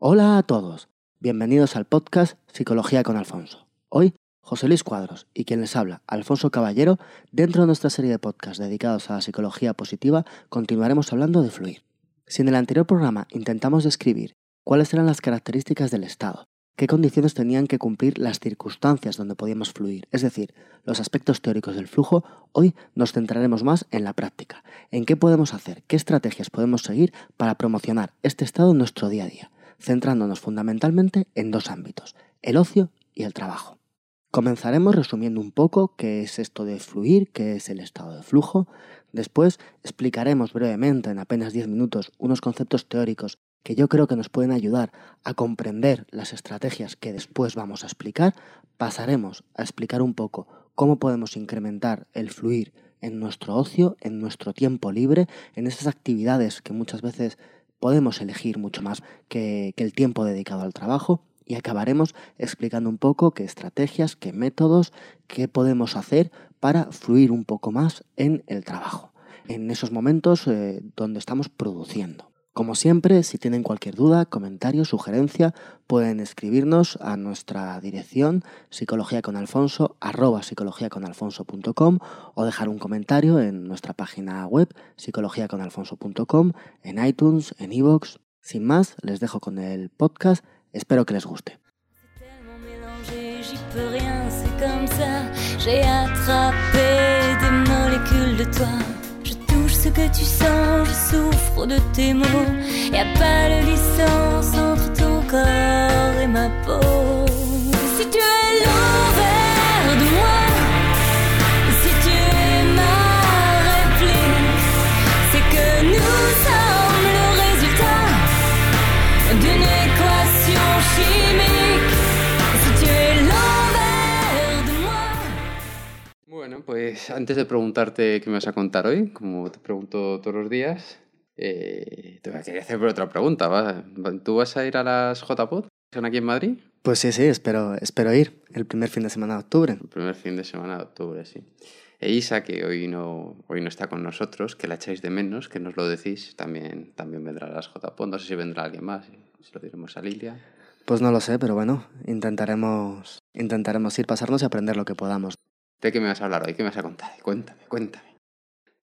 Hola a todos, bienvenidos al podcast Psicología con Alfonso. Hoy, José Luis Cuadros y quien les habla, Alfonso Caballero, dentro de nuestra serie de podcasts dedicados a la psicología positiva, continuaremos hablando de fluir. Si en el anterior programa intentamos describir cuáles eran las características del estado, qué condiciones tenían que cumplir las circunstancias donde podíamos fluir, es decir, los aspectos teóricos del flujo, hoy nos centraremos más en la práctica, en qué podemos hacer, qué estrategias podemos seguir para promocionar este estado en nuestro día a día centrándonos fundamentalmente en dos ámbitos, el ocio y el trabajo. Comenzaremos resumiendo un poco qué es esto de fluir, qué es el estado de flujo. Después explicaremos brevemente, en apenas 10 minutos, unos conceptos teóricos que yo creo que nos pueden ayudar a comprender las estrategias que después vamos a explicar. Pasaremos a explicar un poco cómo podemos incrementar el fluir en nuestro ocio, en nuestro tiempo libre, en esas actividades que muchas veces podemos elegir mucho más que, el tiempo dedicado al trabajo y acabaremos explicando un poco qué estrategias, qué métodos, qué podemos hacer para fluir un poco más en el trabajo, en esos momentos eh, donde estamos produciendo. Como siempre, si tienen cualquier duda, comentario, sugerencia, pueden escribirnos a nuestra dirección psicologiaconalfonso.com o dejar un comentario en nuestra página web psicologiaconalfonso.com, en iTunes, en iVoox. Sin más, les dejo con el podcast, espero que les guste. Ce que tu sens, je souffre de tes mots. Y a pas de licence entre ton corps et ma peau. Si tu es l'envers Bueno, pues antes de preguntarte qué me vas a contar hoy, como te pregunto todos los días, eh, te voy a querer hacer otra pregunta. ¿va? ¿Tú vas a ir a las JPod? ¿Son aquí en Madrid? Pues sí, sí, espero, espero ir el primer fin de semana de octubre. El primer fin de semana de octubre, sí. E Isa, que hoy no, hoy no está con nosotros, que la echáis de menos, que nos lo decís, también, también vendrá a las JPod. No sé si vendrá alguien más, si lo diremos a Lilia. Pues no lo sé, pero bueno, intentaremos, intentaremos ir, pasarnos y aprender lo que podamos. ¿De qué me vas a hablar hoy? ¿Qué me vas a contar? Cuéntame, cuéntame.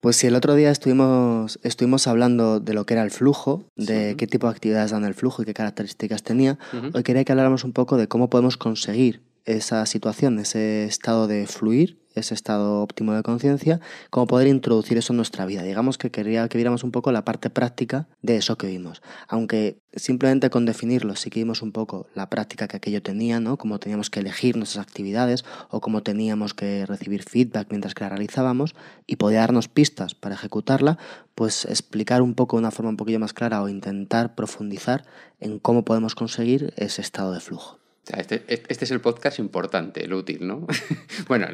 Pues si el otro día estuvimos, estuvimos hablando de lo que era el flujo, de qué tipo de actividades dan el flujo y qué características tenía, hoy quería que habláramos un poco de cómo podemos conseguir esa situación, ese estado de fluir ese estado óptimo de conciencia, cómo poder introducir eso en nuestra vida. Digamos que quería que viéramos un poco la parte práctica de eso que vimos. Aunque simplemente con definirlo sí que vimos un poco la práctica que aquello tenía, ¿no? Cómo teníamos que elegir nuestras actividades o cómo teníamos que recibir feedback mientras que la realizábamos y podía darnos pistas para ejecutarla, pues explicar un poco de una forma un poquillo más clara o intentar profundizar en cómo podemos conseguir ese estado de flujo. Este, este, es el podcast importante, el útil, ¿no? bueno,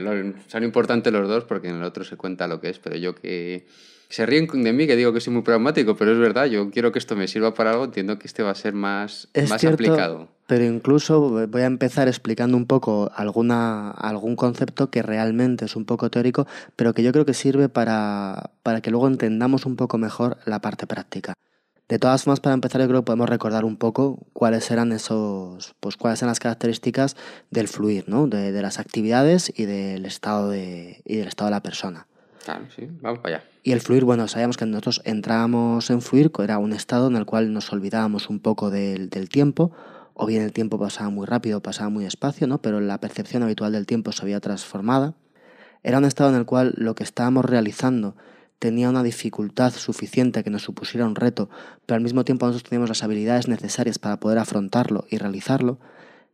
son importantes los dos porque en el otro se cuenta lo que es, pero yo que se ríen de mí, que digo que soy muy pragmático, pero es verdad, yo quiero que esto me sirva para algo, entiendo que este va a ser más, más aplicado. Pero incluso voy a empezar explicando un poco alguna, algún concepto que realmente es un poco teórico, pero que yo creo que sirve para, para que luego entendamos un poco mejor la parte práctica. De todas formas, para empezar, yo creo que podemos recordar un poco cuáles eran esos, pues cuáles eran las características del fluir, ¿no? De, de las actividades y del estado de, y del estado de la persona. Claro, sí, vamos para allá. Y el fluir, bueno, sabíamos que nosotros entrábamos en fluir, era un estado en el cual nos olvidábamos un poco del, del tiempo, o bien el tiempo pasaba muy rápido, pasaba muy despacio, ¿no? Pero la percepción habitual del tiempo se había transformada. Era un estado en el cual lo que estábamos realizando tenía una dificultad suficiente que nos supusiera un reto, pero al mismo tiempo nosotros teníamos las habilidades necesarias para poder afrontarlo y realizarlo,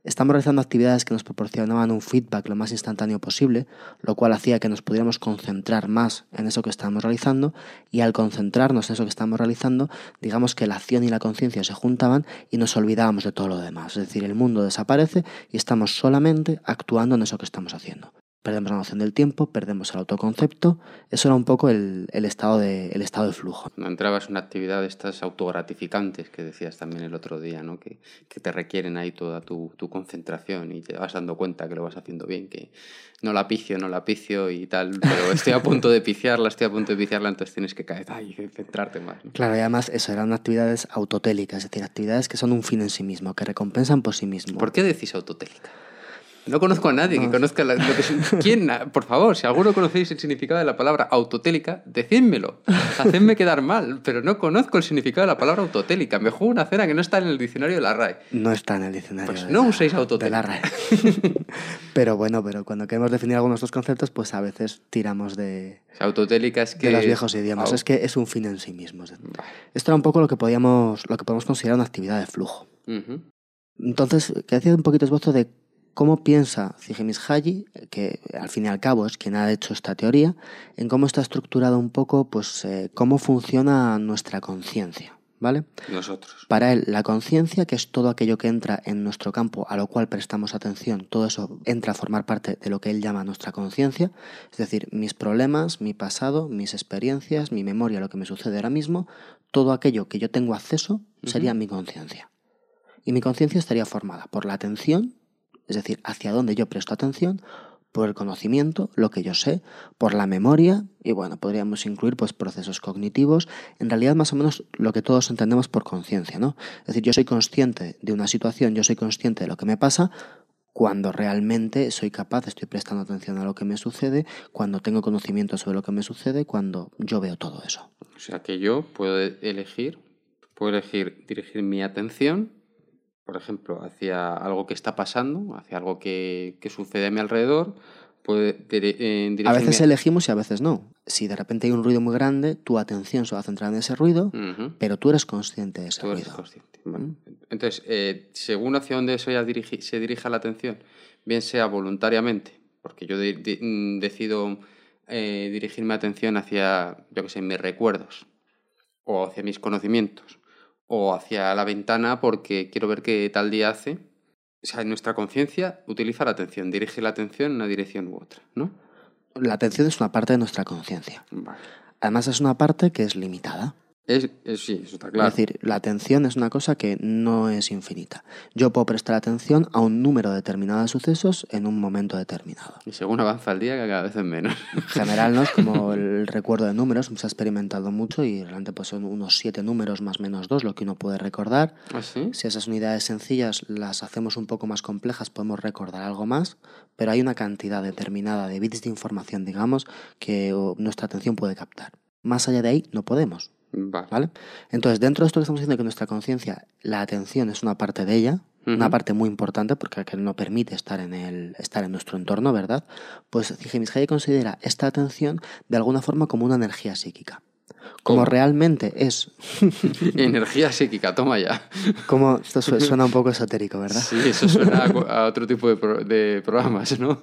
estamos realizando actividades que nos proporcionaban un feedback lo más instantáneo posible, lo cual hacía que nos pudiéramos concentrar más en eso que estábamos realizando y al concentrarnos en eso que estábamos realizando, digamos que la acción y la conciencia se juntaban y nos olvidábamos de todo lo demás. Es decir, el mundo desaparece y estamos solamente actuando en eso que estamos haciendo. Perdemos la noción del tiempo, perdemos el autoconcepto. Eso era un poco el, el estado, de, el estado de flujo. No entrabas en una actividad de estas autogratificantes que decías también el otro día, ¿no? que, que te requieren ahí toda tu, tu, concentración y te vas dando cuenta que lo vas haciendo bien, que no la picio, no la picio y tal, pero estoy a punto de piciarla, estoy a punto de piciarla, entonces tienes que caer ahí y centrarte más. ¿no? Claro, y además eso eran actividades autotélicas, es decir, actividades que son un fin en sí mismo, que recompensan por sí mismo. ¿Por qué decís autotélica? No conozco a nadie que conozca la, lo que ¿Quién? Por favor, si alguno conocéis el significado de la palabra autotélica, decídmelo. Hacedme quedar mal, pero no conozco el significado de la palabra autotélica. Me juego una cena que no está en el diccionario de la RAE. No está en el diccionario. Pues no la, uséis autotélica. De la RAE. pero bueno, pero cuando queremos definir algunos de estos conceptos, pues a veces tiramos de. Autotélica es que. De los viejos idiomas. Es que es un fin en sí mismo. Esto era un poco lo que podíamos, lo que podemos considerar una actividad de flujo. Uh -huh. Entonces, que hacía un poquito esbozo de cómo piensa Csikszentmihalyi, que al fin y al cabo es quien ha hecho esta teoría, en cómo está estructurado un poco, pues, eh, cómo funciona nuestra conciencia, ¿vale? Nosotros. Para él, la conciencia, que es todo aquello que entra en nuestro campo, a lo cual prestamos atención, todo eso entra a formar parte de lo que él llama nuestra conciencia, es decir, mis problemas, mi pasado, mis experiencias, mi memoria, lo que me sucede ahora mismo, todo aquello que yo tengo acceso sería uh -huh. mi conciencia. Y mi conciencia estaría formada por la atención, es decir, hacia dónde yo presto atención, por el conocimiento, lo que yo sé, por la memoria y bueno, podríamos incluir pues procesos cognitivos, en realidad más o menos lo que todos entendemos por conciencia, ¿no? Es decir, yo soy consciente de una situación, yo soy consciente de lo que me pasa cuando realmente soy capaz, estoy prestando atención a lo que me sucede, cuando tengo conocimiento sobre lo que me sucede, cuando yo veo todo eso. O sea que yo puedo elegir, puedo elegir dirigir mi atención por ejemplo, hacia algo que está pasando, hacia algo que, que sucede a mi alrededor, puede eh, A veces elegimos y a veces no. Si de repente hay un ruido muy grande, tu atención se va a centrar en ese ruido, uh -huh. pero tú eres consciente de ese tú ruido. Eres consciente. Bueno. Entonces, eh, según hacia dónde ya dirigi se dirija la atención, bien sea voluntariamente, porque yo de de mm, decido eh, dirigir mi atención hacia, yo que sé, mis recuerdos o hacia mis conocimientos o hacia la ventana porque quiero ver qué tal día hace. O sea, nuestra conciencia utiliza la atención, dirige la atención en una dirección u otra, ¿no? La atención es una parte de nuestra conciencia. Vale. Además es una parte que es limitada. Es, es, sí, eso está claro. Es decir, la atención es una cosa que no es infinita. Yo puedo prestar atención a un número determinado de sucesos en un momento determinado. Y según avanza el día, cada vez es menos. En general, ¿no? Es como el recuerdo de números, se ha experimentado mucho y realmente pues, son unos siete números más menos dos lo que uno puede recordar. ¿Ah, sí? Si esas unidades sencillas las hacemos un poco más complejas, podemos recordar algo más, pero hay una cantidad determinada de bits de información, digamos, que nuestra atención puede captar. Más allá de ahí, no podemos. Vale. ¿Vale? Entonces, dentro de esto que estamos diciendo que nuestra conciencia, la atención es una parte de ella, uh -huh. una parte muy importante porque que no permite estar en, el, estar en nuestro entorno, ¿verdad? Pues Csikszentmihalyi considera esta atención de alguna forma como una energía psíquica. Como ¿Cómo? realmente es. Energía psíquica, toma ya. Como esto suena un poco esotérico, ¿verdad? Sí, eso suena a otro tipo de, pro de programas, ¿no?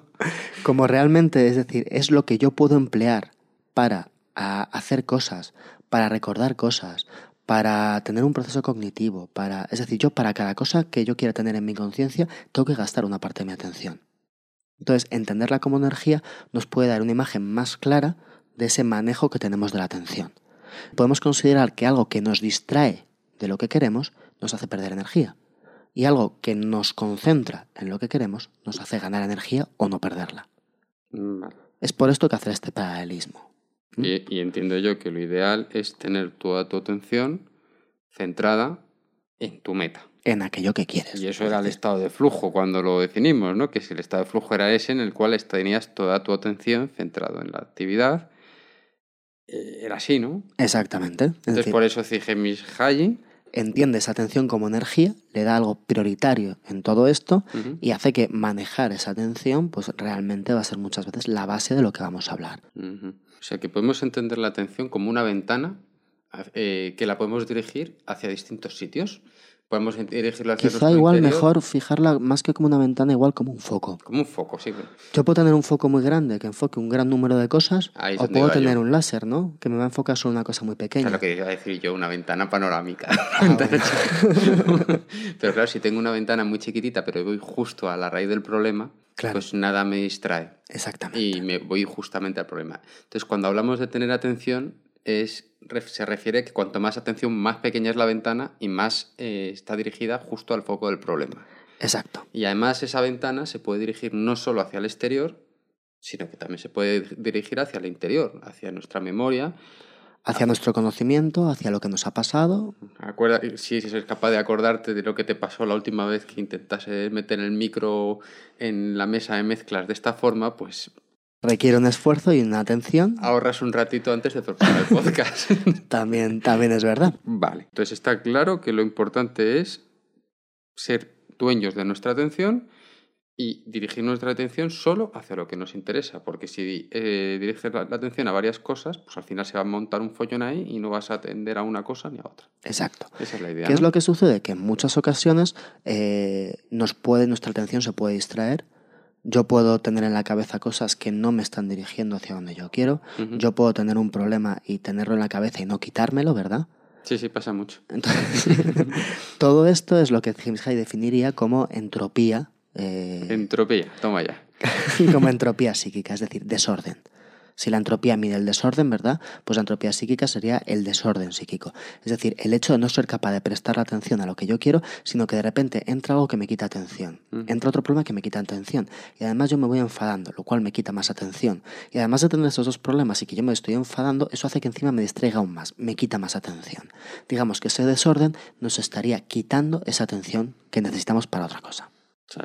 Como realmente, es decir, es lo que yo puedo emplear para hacer cosas, para recordar cosas, para tener un proceso cognitivo, para, es decir, yo para cada cosa que yo quiera tener en mi conciencia, tengo que gastar una parte de mi atención. Entonces, entenderla como energía nos puede dar una imagen más clara de ese manejo que tenemos de la atención. Podemos considerar que algo que nos distrae de lo que queremos nos hace perder energía. Y algo que nos concentra en lo que queremos nos hace ganar energía o no perderla. Vale. Es por esto que hacer este paralelismo. Y, y, entiendo yo que lo ideal es tener toda tu atención centrada en tu meta. En aquello que quieres. Y eso era el estado de flujo cuando lo definimos, ¿no? Que si el estado de flujo era ese en el cual tenías toda tu atención centrado en la actividad. Eh, era así, ¿no? Exactamente. Es Entonces decir, por eso Csikszentmihalyi entiende esa atención como energía, le da algo prioritario en todo esto uh -huh. y hace que manejar esa atención pues realmente va a ser muchas veces la base de lo que vamos a hablar. Uh -huh. O sea que podemos entender la atención como una ventana eh, que la podemos dirigir hacia distintos sitios. Podemos dirigirlo hacia Quizá igual interior. mejor fijarla más que como una ventana, igual como un foco. Como un foco, sí. Yo puedo tener un foco muy grande que enfoque un gran número de cosas, Ahí o puedo yo. tener un láser, ¿no? Que me va a enfocar solo una cosa muy pequeña. lo que iba a decir yo, una ventana panorámica. Ah, pero claro, si tengo una ventana muy chiquitita, pero voy justo a la raíz del problema, Claro. pues nada me distrae. Exactamente. y me voy justamente al problema. Entonces, cuando hablamos de tener atención, es, se refiere que cuanto más atención, más pequeña es la ventana y más eh, está dirigida justo al foco del problema. Exacto. Y además esa ventana se puede dirigir no solo hacia el exterior, sino que también se puede dirigir hacia el interior, hacia nuestra memoria. Hacia nuestro conocimiento, hacia lo que nos ha pasado. Acuerda, si, si eres capaz de acordarte de lo que te pasó la última vez que intentaste meter el micro en la mesa de mezclas de esta forma, pues Requiere un esfuerzo y una atención. ahorras un ratito antes de preparar el podcast. También, también es verdad. Vale. Entonces está claro que lo importante es ser dueños de nuestra atención y dirigir nuestra atención solo hacia lo que nos interesa, porque si eh, diriges la, la atención a varias cosas, pues al final se va a montar un follón ahí y no vas a atender a una cosa ni a otra. Exacto. Esa es la idea. ¿Qué es lo que sucede? Que en muchas ocasiones eh, nos puede, nuestra atención se puede distraer. Yo puedo tener en la cabeza cosas que no me están dirigiendo hacia donde yo quiero. Yo puedo tener un problema y tenerlo en la cabeza y no quitármelo, ¿verdad? Sí, sí, pasa mucho. Entonces, todo esto es lo que James Hay definiría como entropía, eh, Entropía, toma ya. como entropía psíquica, es decir, desorden. Si la entropía mide el desorden, ¿verdad? Pues la entropía psíquica sería el desorden psíquico. Es decir, el hecho de no ser capaz de prestar atención a lo que yo quiero, sino que de repente entra algo que me quita atención. Entra otro problema que me quita atención. Y además yo me voy enfadando, lo cual me quita más atención. Y además de tener estos dos problemas y que yo me estoy enfadando, eso hace que encima me distraiga aún más, me quita más atención. Digamos que ese desorden nos estaría quitando esa atención que necesitamos para otra cosa.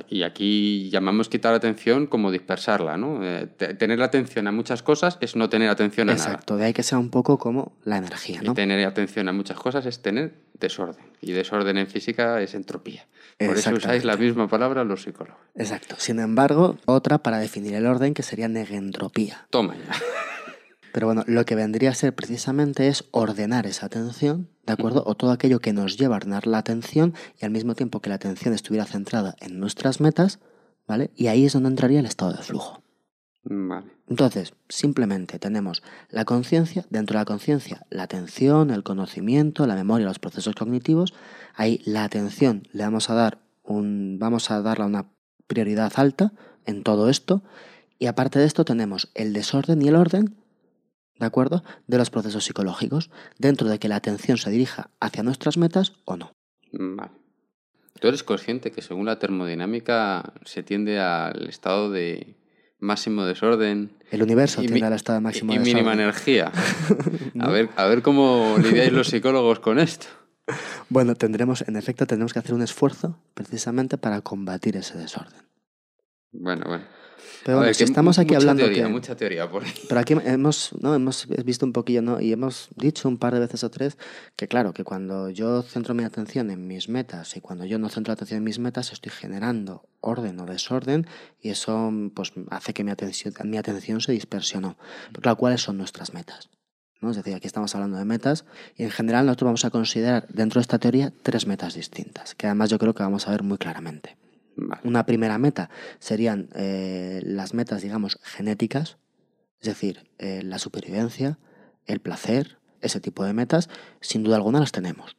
Y aquí llamamos quitar atención como dispersarla, ¿no? Eh, te- tener atención a muchas cosas es no tener atención a nada. Exacto, de ahí que sea un poco como la energía, ¿no? Y tener atención a muchas cosas es tener desorden. Y desorden en física es entropía. Por eso usáis la misma palabra los psicólogos. Exacto. Sin embargo, otra para definir el orden que sería negentropía. Toma ya. Pero bueno, lo que vendría a ser precisamente es ordenar esa atención, ¿de acuerdo? O todo aquello que nos lleva a ordenar la atención y al mismo tiempo que la atención estuviera centrada en nuestras metas, ¿vale? Y ahí es donde entraría el estado de flujo. Vale. Entonces, simplemente tenemos la conciencia, dentro de la conciencia, la atención, el conocimiento, la memoria, los procesos cognitivos. Ahí la atención le vamos a dar un, vamos a darle una prioridad alta en todo esto. Y aparte de esto tenemos el desorden y el orden, ¿de acuerdo? De los procesos psicológicos, dentro de que la atención se dirija hacia nuestras metas o no. Vale. ¿Tú eres consciente que según la termodinámica se tiende al estado de máximo desorden El universo mi- el estado de máximo y mínima desorden. energía? A, ver, a ver cómo lidiáis los psicólogos con esto. Bueno, tendremos, en efecto, tendremos que hacer un esfuerzo precisamente para combatir ese desorden. Bueno, bueno. Pero bueno, ver, si estamos aquí mucha hablando teoría, que... mucha teoría por ahí. Pero aquí hemos, ¿no? hemos visto un poquillo, ¿no? Y hemos dicho un par de veces o tres que claro, que cuando yo centro mi atención en mis metas y cuando yo no centro la atención en mis metas, estoy generando orden o desorden y eso pues hace que mi atención, mi atención se dispersionó. Pero claro, ¿cuáles son nuestras metas? ¿No? Es decir, aquí estamos hablando de metas y en general nosotros vamos a considerar dentro de esta teoría tres metas distintas, que además yo creo que vamos a ver muy claramente. Una primera meta serían eh, las metas, digamos, genéticas, es decir, eh, la supervivencia, el placer, ese tipo de metas, sin duda alguna las tenemos.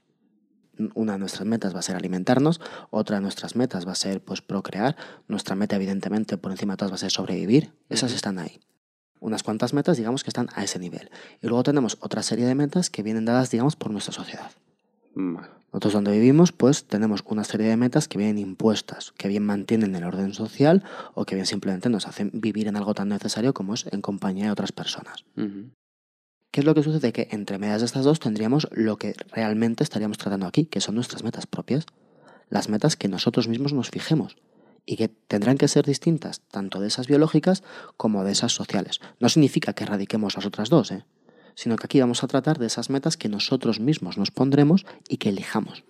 Una de nuestras metas va a ser alimentarnos, otra de nuestras metas va a ser pues procrear, nuestra meta evidentemente por encima de todas va a ser sobrevivir, esas están ahí. Unas cuantas metas digamos que están a ese nivel. Y luego tenemos otra serie de metas que vienen dadas digamos por nuestra sociedad. Nosotros donde vivimos, pues tenemos una serie de metas que vienen impuestas, que bien mantienen el orden social o que bien simplemente nos hacen vivir en algo tan necesario como es en compañía de otras personas. ¿Qué es lo que sucede? Que entre medias de estas dos tendríamos lo que realmente estaríamos tratando aquí, que son nuestras metas propias, las metas que nosotros mismos nos fijemos y que tendrán que ser distintas tanto de esas biológicas como de esas sociales. No significa que erradiquemos las otras dos, ¿eh? Sino que aquí vamos a tratar de esas metas que nosotros mismos nos pondremos y que elijamos.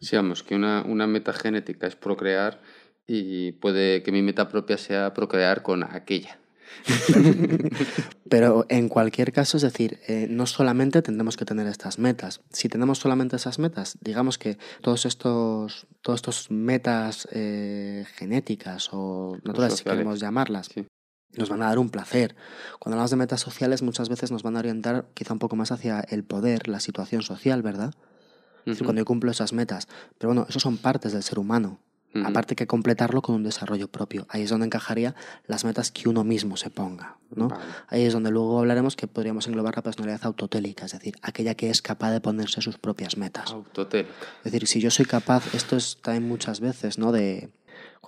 Sí, vamos, que una, una meta genética es procrear y puede que mi meta propia sea procrear con aquella. Pero en cualquier caso, es decir, eh, no solamente tendremos que tener estas metas. Si tenemos solamente esas metas, digamos que todos estos, todos estos metas eh, genéticas o naturales, si queremos llamarlas, Sí. Nos van a dar un placer. Cuando hablamos de metas sociales, muchas veces nos van a orientar quizá un poco más hacia el poder, la situación social, ¿verdad? Es decir, cuando yo cumplo esas metas. Pero bueno, eso son partes del ser humano. Aparte que completarlo con un desarrollo propio. Ahí es donde encajaría las metas que uno mismo se ponga. ¿no? Vale. Ahí es donde luego hablaremos que podríamos englobar la personalidad autotélica, es decir, aquella que es capaz de ponerse sus propias metas. Autotélica. Es decir, si yo soy capaz, esto es también muchas veces, ¿no? De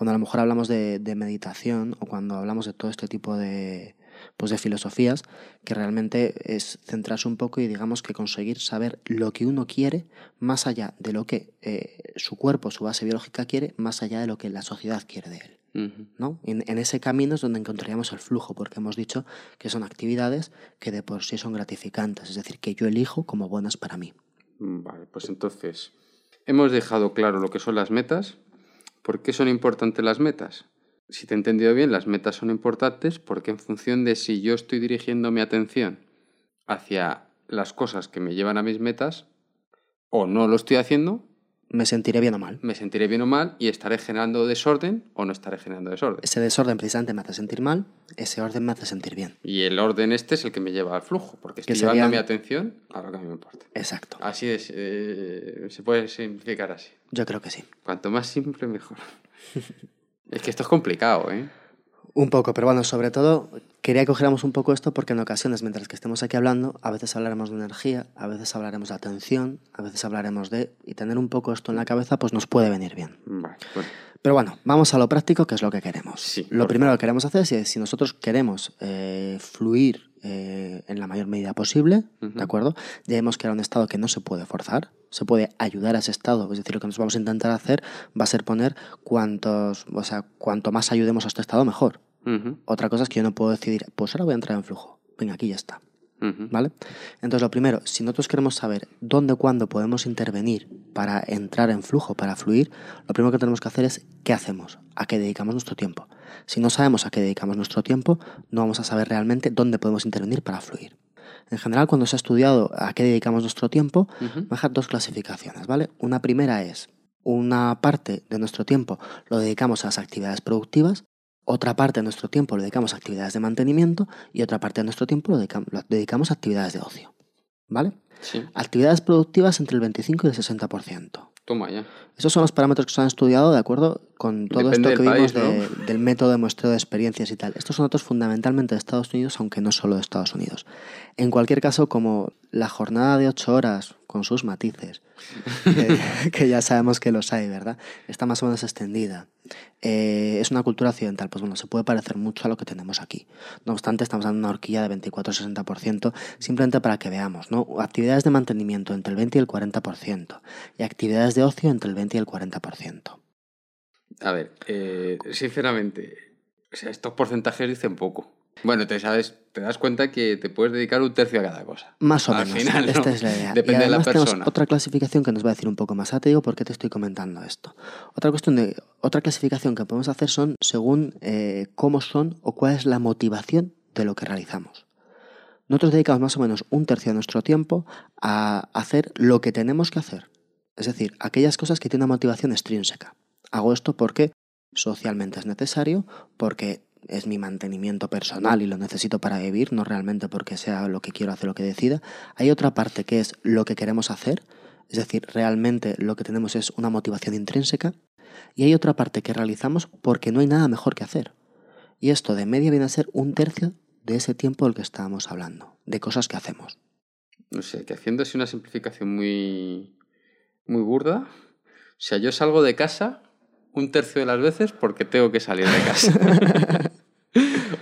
cuando a lo mejor hablamos de, de meditación o cuando hablamos de todo este tipo de, pues de filosofías, que realmente es centrarse un poco y digamos que conseguir saber lo que uno quiere más allá de lo que eh, su cuerpo, su base biológica quiere, más allá de lo que la sociedad quiere de él. ¿no? En, en ese camino es donde encontraríamos el flujo, porque hemos dicho que son actividades que de por sí son gratificantes, es decir, que yo elijo como buenas para mí. Vale, pues entonces hemos dejado claro lo que son las metas. ¿Por qué son importantes las metas? Si te he entendido bien, las metas son importantes porque en función de si yo estoy dirigiendo mi atención hacia las cosas que me llevan a mis metas o no lo estoy haciendo, Me sentiré bien o mal. me sentiré bien o mal y estaré generando desorden o no estaré generando desorden. Ese desorden precisamente me hace sentir mal, ese orden me hace sentir bien. Y el orden este es el que me lleva al flujo, porque Que estoy llevando mi atención a lo que a mí me importa. Exacto. Así es, eh, se puede simplificar así. Yo creo que sí. Cuanto más simple, mejor. es que esto es complicado, ¿eh? Un poco, pero bueno, sobre todo quería que cogiéramos un poco esto porque en ocasiones, mientras que estemos aquí hablando, a veces hablaremos de energía, a veces hablaremos de atención, a veces hablaremos de... Y tener un poco esto en la cabeza pues nos puede venir bien. Vale, bueno. Pero bueno, vamos a lo práctico, que es lo que queremos. Sí, lo primero que queremos hacer es si nosotros queremos eh, fluir eh, en la mayor medida posible. ¿de acuerdo? Ya hemos creado un estado que no se puede forzar, se puede ayudar a ese estado. Es decir, lo que nos vamos a intentar hacer va a ser poner cuantos, o sea, cuanto más ayudemos a este estado, mejor. Otra cosa es que yo no puedo decidir, pues ahora voy a entrar en flujo. Venga, aquí ya está. ¿Vale? Entonces, lo primero, si nosotros queremos saber dónde, cuándo podemos intervenir para entrar en flujo, para fluir, lo primero que tenemos que hacer es qué hacemos, a qué dedicamos nuestro tiempo. Si no sabemos a qué dedicamos nuestro tiempo, no vamos a saber realmente dónde podemos intervenir para fluir. En general, cuando se ha estudiado a qué dedicamos nuestro tiempo, dejar dos clasificaciones, ¿vale? Una primera es una parte de nuestro tiempo lo dedicamos a las actividades productivas, otra parte de nuestro tiempo lo dedicamos a actividades de mantenimiento y otra parte de nuestro tiempo lo, dedicam- lo dedicamos a actividades de ocio, ¿vale? Sí, Actividades productivas entre el 25 y el 60%. Toma ya. Esos son los parámetros que se han estudiado de acuerdo con todo Depende esto que vimos país, de- del método de muestreo de experiencias y tal. Estos son datos fundamentalmente de Estados Unidos, aunque no solo de Estados Unidos. En cualquier caso, como la jornada de ocho horas, con sus matices, que, ya sabemos que los hay, ¿verdad? Está más o menos extendida. Eh, es una cultura occidental, pues bueno, se puede parecer mucho a lo que tenemos aquí. No obstante, estamos dando una horquilla de 24-60%, simplemente para que veamos, ¿no? Actividades de mantenimiento entre el 20 y el 40%, y actividades de ocio entre el 20 y el 40%. A ver, eh, sinceramente, o sea, estos porcentajes dicen poco. Bueno, te sabes, te das cuenta que te puedes dedicar un tercio a cada cosa. Más o Al menos. final, ¿no? Esta es la idea. Depende y de la además tenemos persona. otra clasificación que nos va a decir un poco más. Ahora te digo por qué te estoy comentando esto. Otra cuestión de otra clasificación que podemos hacer son según eh, cómo son o cuál es la motivación de lo que realizamos. Nosotros dedicamos más o menos un tercio de nuestro tiempo a hacer lo que tenemos que hacer. Es decir, aquellas cosas que tienen una motivación extrínseca. Hago esto porque socialmente es necesario, porque es mi mantenimiento personal y lo necesito para vivir, no realmente porque sea lo que quiero hacer, lo que decida. Hay otra parte que es lo que queremos hacer, es decir, realmente lo que tenemos es una motivación intrínseca. Y hay otra parte que realizamos porque no hay nada mejor que hacer. Y esto de media viene a ser un tercio de ese tiempo del que estábamos hablando, de cosas que hacemos. No sé, que haciendo así una simplificación muy, muy burda. O sea, yo salgo de casa un tercio de las veces porque tengo que salir de casa.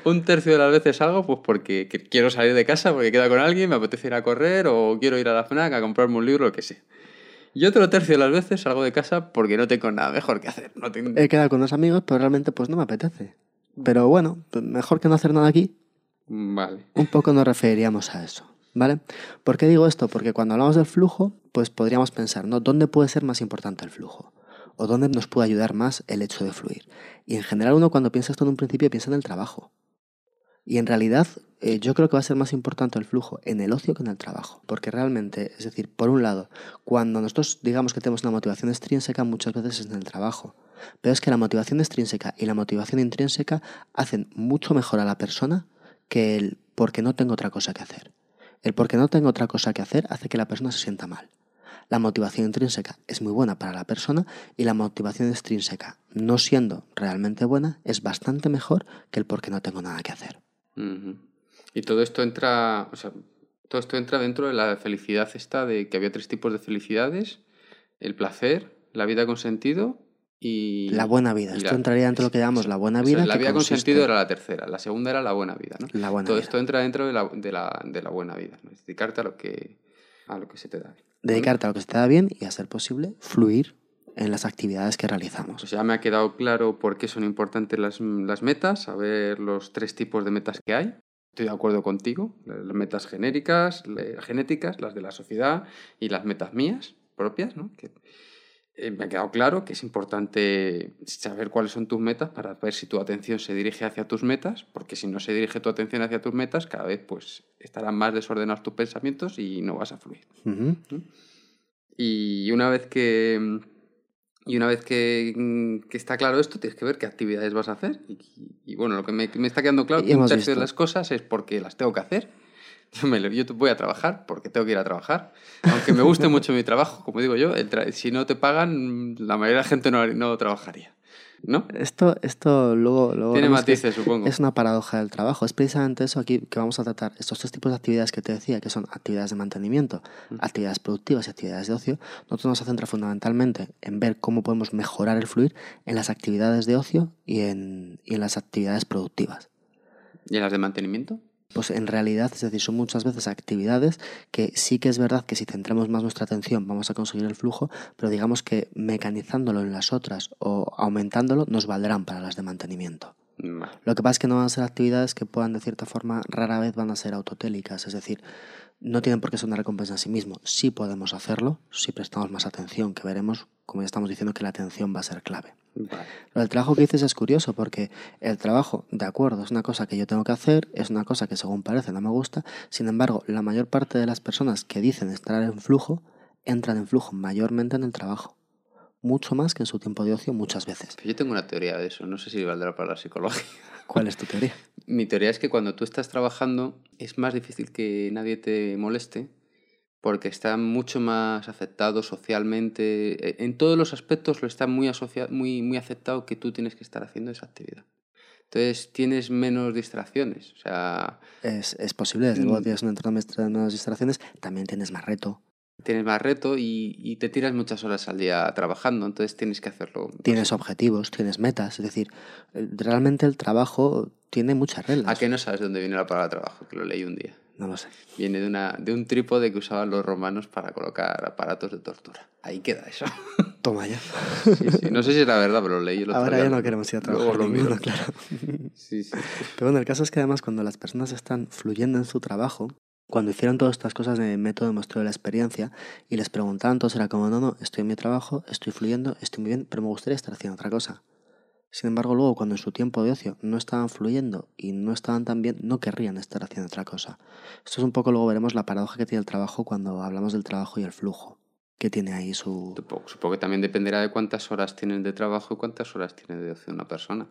un tercio de las veces salgo pues porque que- quiero salir de casa, porque queda con alguien, me apetece ir a correr o quiero ir a la FNAC a comprarme un libro, lo que sea. Y otro tercio de las veces salgo de casa porque no tengo nada mejor que hacer. No tengo... He quedado con unos amigos, pero realmente pues no me apetece. Pero bueno, mejor que no hacer nada aquí, Vale. un poco nos referiríamos a eso, ¿vale? ¿Por qué digo esto? Porque cuando hablamos del flujo, pues podríamos pensar, ¿no? ¿Dónde puede ser más importante el flujo? ¿O dónde nos puede ayudar más el hecho de fluir? Y en general uno cuando piensa esto en un principio piensa en el trabajo. Y en realidad eh, yo creo que va a ser más importante el flujo en el ocio que en el trabajo. Porque realmente, es decir, por un lado, cuando nosotros digamos que tenemos una motivación extrínseca, muchas veces es en el trabajo. Pero es que la motivación extrínseca y la motivación intrínseca hacen mucho mejor a la persona que el porque no tengo otra cosa que hacer. El porque no tengo otra cosa que hacer hace que la persona se sienta mal. La motivación intrínseca es muy buena para la persona y la motivación extrínseca, no siendo realmente buena, es bastante mejor que el porque no tengo nada que hacer. Y todo esto entra, o sea, todo esto entra dentro de la felicidad esta de que había tres tipos de felicidades, el placer, la vida con sentido y... La buena vida. Esto entraría dentro de lo que llamamos la buena vida. la vida con sentido era la tercera, la segunda era la buena vida. ¿no? La buena todo esto entra dentro de la, de la, de la buena vida, dedicarte a lo, que, a lo que se te da. Dedicarte a lo que se te da bien y, a ser posible, fluir en las actividades que realizamos. Pues ya me ha quedado claro por qué son importantes las, las metas, saber los tres tipos de metas que hay. Estoy de acuerdo contigo, las metas genéricas, genéticas, las de la sociedad y las metas mías propias, ¿no? Que, eh, me ha quedado claro que es importante saber cuáles son tus metas para ver si tu atención se dirige hacia tus metas, porque si no se dirige tu atención hacia tus metas, cada vez pues estarán más desordenados tus pensamientos y no vas a fluir. Y una vez que y una vez que, que, está claro esto, tienes que ver qué actividades vas a hacer. Y, bueno, lo que me, me, está quedando claro que un tercio de las cosas es porque las tengo que hacer yo voy a trabajar porque tengo que ir a trabajar. Aunque me guste mucho mi trabajo, como digo yo, si no te pagan, la mayoría de la gente no, no trabajaría. ¿No? Esto, esto luego, luego Tiene matices, supongo. Es una paradoja del trabajo. Es precisamente eso aquí que vamos a tratar. Estos tres tipos de actividades que te decía, que son actividades de mantenimiento, actividades productivas y actividades de ocio, nosotros nos centra fundamentalmente en ver cómo podemos mejorar el fluir en las actividades de ocio y en, y en las actividades productivas. ¿Y en las de mantenimiento? Pues en realidad, es decir, son muchas veces actividades que sí que es verdad que si centramos más nuestra atención vamos a conseguir el flujo, pero digamos que mecanizándolo en las otras o aumentándolo nos valdrán para las de mantenimiento. Lo que pasa es que no van a ser actividades que puedan de cierta forma rara vez van a ser autotélicas, es decir, no tienen por qué ser una recompensa en sí mismo. Sí podemos hacerlo si prestamos más atención, que veremos, como ya estamos diciendo, que la atención va a ser clave. Lo del trabajo que dices es curioso porque el trabajo, de acuerdo, es una cosa que yo tengo que hacer, es una cosa que según parece no me gusta, sin embargo, la mayor parte de las personas que dicen estar en flujo entran en flujo mayormente en el trabajo. Mucho más que en su tiempo de ocio muchas veces. Yo tengo una teoría de eso, no sé si valdrá para la psicología. ¿Cuál es tu teoría? Mi teoría es que cuando tú estás trabajando es más difícil que nadie te moleste porque está mucho más aceptado socialmente, e, en todos los aspectos lo está muy, asociado, muy, muy aceptado que tú tienes que estar haciendo esa actividad. Entonces tienes menos distracciones. O sea, es, es posible, desde luego mm. tienes un entorno de menos distracciones, también tienes más reto. Tienes más reto y, y, te tiras muchas horas al día trabajando, entonces tienes que hacerlo. Tienes objetivos, tienes metas, es decir, realmente el trabajo tiene muchas reglas. ¿A qué no sabes de dónde viene la palabra trabajo? Que lo leí un día. No lo sé. Viene de, una, de un trípode que usaban los romanos para colocar aparatos de tortura. Ahí queda eso. Toma ya. No sé si es la verdad, pero lo leí. El Ahora ya no queremos ir a trabajar lo mismo, claro. Sí, sí. Pero bueno, el caso es que además cuando las personas están fluyendo en su trabajo, cuando hicieron todas estas cosas de método de la experiencia y les preguntaban, todos era como, no, no, estoy en mi trabajo, estoy fluyendo, estoy muy bien, pero me gustaría estar haciendo otra cosa. Sin embargo, luego, cuando en su tiempo de ocio no estaban fluyendo y no estaban tan bien, no querrían estar haciendo otra cosa. Esto es un poco, luego veremos la paradoja que tiene el trabajo cuando hablamos del trabajo y el flujo que tiene ahí su... Supongo, que también dependerá de cuántas horas tienen de trabajo y cuántas horas tiene de ocio una persona.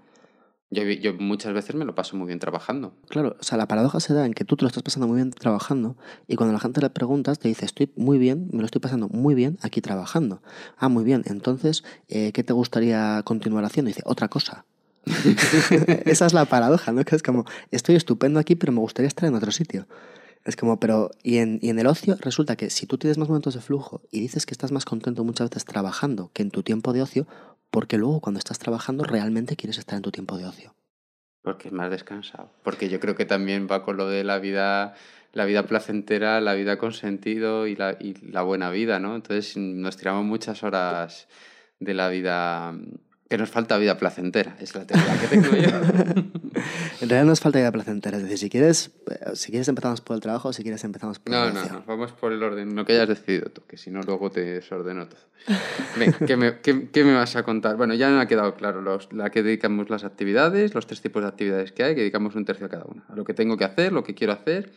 Yo, yo, muchas veces me lo paso muy bien trabajando. Claro, o sea, la paradoja se da en que tú te lo estás pasando muy bien trabajando y cuando la gente le preguntas te dice, estoy muy bien, me lo estoy pasando muy bien aquí trabajando. Ah, muy bien, entonces, eh, ¿qué te gustaría continuar haciendo? Y dice, otra cosa. Esa es la paradoja, ¿no? Que es como, estoy estupendo aquí, pero me gustaría estar en otro sitio. Es como, pero, y en, y en el ocio resulta que si tú tienes más momentos de flujo y dices que estás más contento muchas veces trabajando que en tu tiempo de ocio, porque luego cuando estás trabajando realmente quieres estar en tu tiempo de ocio. Porque es más descansado. Porque yo creo que también va con lo de la vida, la vida placentera, la vida con sentido y la, y la buena vida, ¿no? Entonces nos tiramos muchas horas de la vida Que nos falta vida placentera, es la teoría que tengo yo. en realidad nos falta vida placentera. Es decir, si quieres, eh, si quieres empezamos por el trabajo, si quieres empezamos por no, No, no, vamos por el orden, lo que hayas decidido tú, que si no luego te desordeno todo. Ven, ¿qué me, qué, qué me, vas a contar? Bueno, ya me ha quedado claro los, la que dedicamos las actividades, los tres tipos de actividades que hay, que dedicamos un tercio a cada una. A lo que tengo que hacer, lo que quiero hacer,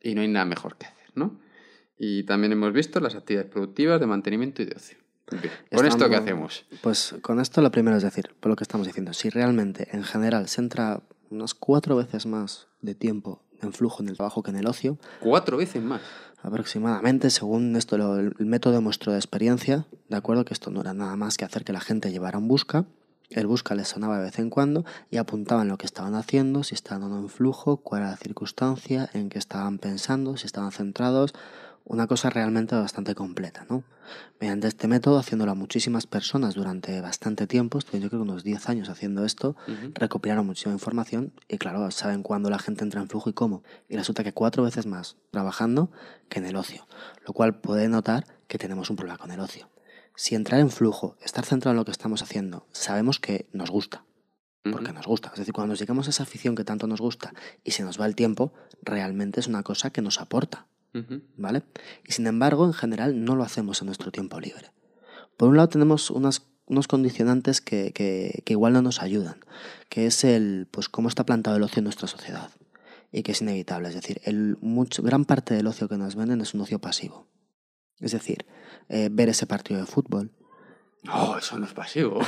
y no hay nada mejor que hacer, ¿no? Y también hemos visto las actividades productivas de mantenimiento y de ocio. ¿Con esto qué hacemos? Pues con esto lo primero es decir, por lo que estamos diciendo, si realmente en general se entra unas cuatro veces más de tiempo en flujo en el trabajo que en el ocio. ¿Cuatro veces más? Aproximadamente, según esto, el, método muestro de experiencia, de acuerdo que esto no era nada más que hacer que la gente llevara un busca, el busca les sonaba de vez en cuando y apuntaban lo que estaban haciendo, si estaban o no en flujo, cuál era la circunstancia, en qué estaban pensando, si estaban centrados, una cosa realmente bastante completa, ¿no? Mediante este método, haciéndolo a muchísimas personas durante bastante tiempo, estoy yo creo unos 10 años haciendo esto, recopilaron muchísima información y claro, saben cuándo la gente entra en flujo y cómo. Y resulta que cuatro veces más trabajando que en el ocio, lo cual puede notar que tenemos un problema con el ocio. Si entrar en flujo, estar centrado en lo que estamos haciendo, sabemos que nos gusta, porque nos gusta. Es decir, cuando nos llegamos a esa afición que tanto nos gusta y se nos va el tiempo, realmente es una cosa que nos aporta. ¿Vale? Y sin embargo, en general, no lo hacemos en nuestro tiempo libre. Por un lado, tenemos unos condicionantes que, que, igual no nos ayudan, que es el, pues, cómo está plantado el ocio en nuestra sociedad y que es inevitable. Es decir, el, gran parte del ocio que nos venden es un ocio pasivo. Es decir, eh, ver ese partido de fútbol, no, eso no es pasivo.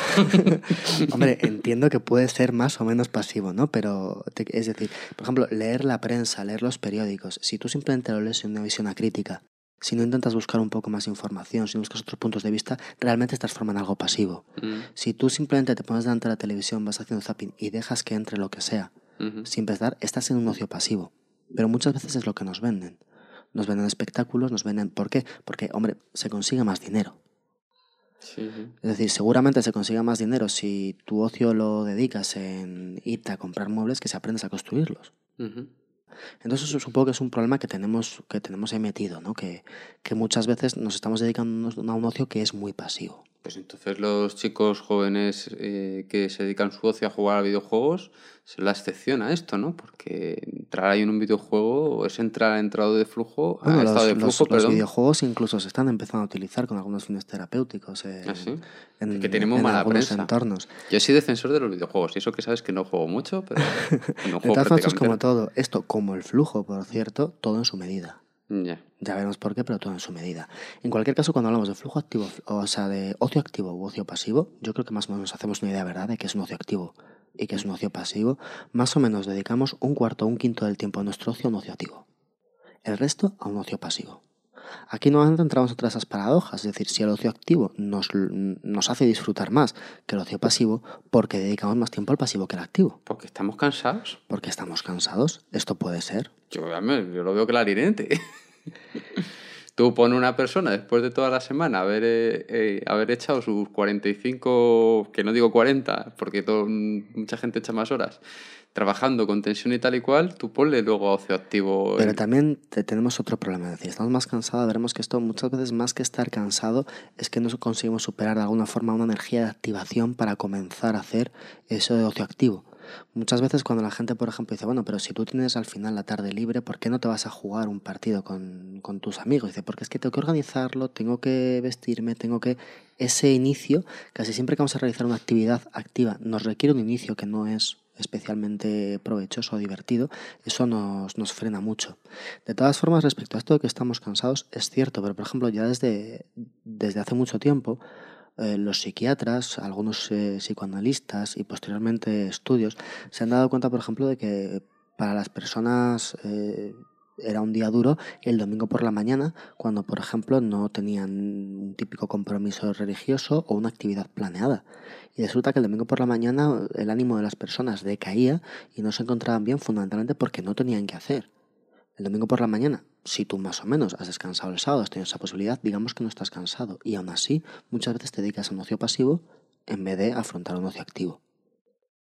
Hombre, entiendo que puede ser más o menos pasivo, ¿no? Pero, es decir, por ejemplo, leer la prensa, leer los periódicos, si tú simplemente lo lees en una visión acrítica, si no intentas buscar un poco más información, si no buscas otros puntos de vista, realmente estás formando algo pasivo. Mm. Si tú simplemente te pones delante de la televisión, vas haciendo zapping y dejas que entre lo que sea, sin pensar, estás en un ocio pasivo. Pero muchas veces es lo que nos venden. Nos venden espectáculos, nos venden... ¿Por qué? Porque, hombre, se consigue más dinero. Es decir, seguramente se consiga más dinero si tu ocio lo dedicas en irte a comprar muebles que si aprendes a construirlos. Entonces supongo que es un problema que tenemos, que tenemos ahí metido, ¿no? que, que muchas veces nos estamos dedicando a un ocio que es muy pasivo. Pues entonces los chicos jóvenes eh, que se dedican su ocio a jugar a videojuegos es la excepción a esto, ¿no? Porque entrar ahí en un videojuego es entrar entrado de flujo, bueno, los, de flujo, los, los, videojuegos incluso se están empezando a utilizar con algunos fines terapéuticos en, ¿Ah, en, que tenemos mala prensa. entornos. Yo soy defensor de los videojuegos y eso que sabes que no juego mucho, pero no juego de como todo, esto como el flujo, por cierto, todo en su medida. Ya veremos por qué, pero todo en su medida. En cualquier caso, cuando hablamos de flujo activo, o sea, de ocio activo u ocio pasivo, yo creo que más o menos hacemos una idea, ¿verdad?, de que es un ocio activo y que es un ocio pasivo. Más o menos dedicamos un cuarto o un quinto del tiempo a nuestro ocio a un ocio activo. El resto a un ocio pasivo. Aquí no entramos entre esas paradojas, es decir, si el ocio activo nos, nos hace disfrutar más que el ocio pasivo, ¿por qué dedicamos más tiempo al pasivo que al activo? Porque estamos cansados. Porque estamos cansados. Esto puede ser. Yo, yo lo veo clarinete. Tú pones una persona después de toda la semana haber, eh, eh, haber echado sus 45, que no digo 40, porque todo, mucha gente echa más horas, trabajando con tensión y tal y cual, tú ponle luego ocio activo. Pero también tenemos otro problema, decir, estamos más cansados, veremos que esto muchas veces más que estar cansado es que no conseguimos superar de alguna forma una energía de activación para comenzar a hacer eso de ocio activo. Muchas veces cuando la gente, por ejemplo, dice, bueno, pero si tú tienes al final la tarde libre, ¿por qué no te vas a jugar un partido con, con tus amigos? Dice, porque es que tengo que organizarlo, tengo que vestirme, tengo que... Ese inicio, casi siempre que vamos a realizar una actividad activa, nos requiere un inicio que no es especialmente provechoso o divertido, eso nos, nos, frena mucho. De todas formas, respecto a esto de que estamos cansados, es cierto, pero por ejemplo, ya desde, desde hace mucho tiempo, eh, los psiquiatras, algunos eh, psicoanalistas y posteriormente estudios se han dado cuenta, por ejemplo, de que para las personas eh, era un día duro el domingo por la mañana, cuando, por ejemplo, no tenían un típico compromiso religioso o una actividad planeada. Y resulta que el domingo por la mañana el ánimo de las personas decaía y no se encontraban bien fundamentalmente porque no tenían que hacer. El domingo por la mañana, si tú más o menos has descansado el sábado, has tenido esa posibilidad, digamos que no estás cansado. Y aún así, muchas veces te dedicas a un ocio pasivo en vez de afrontar un ocio activo.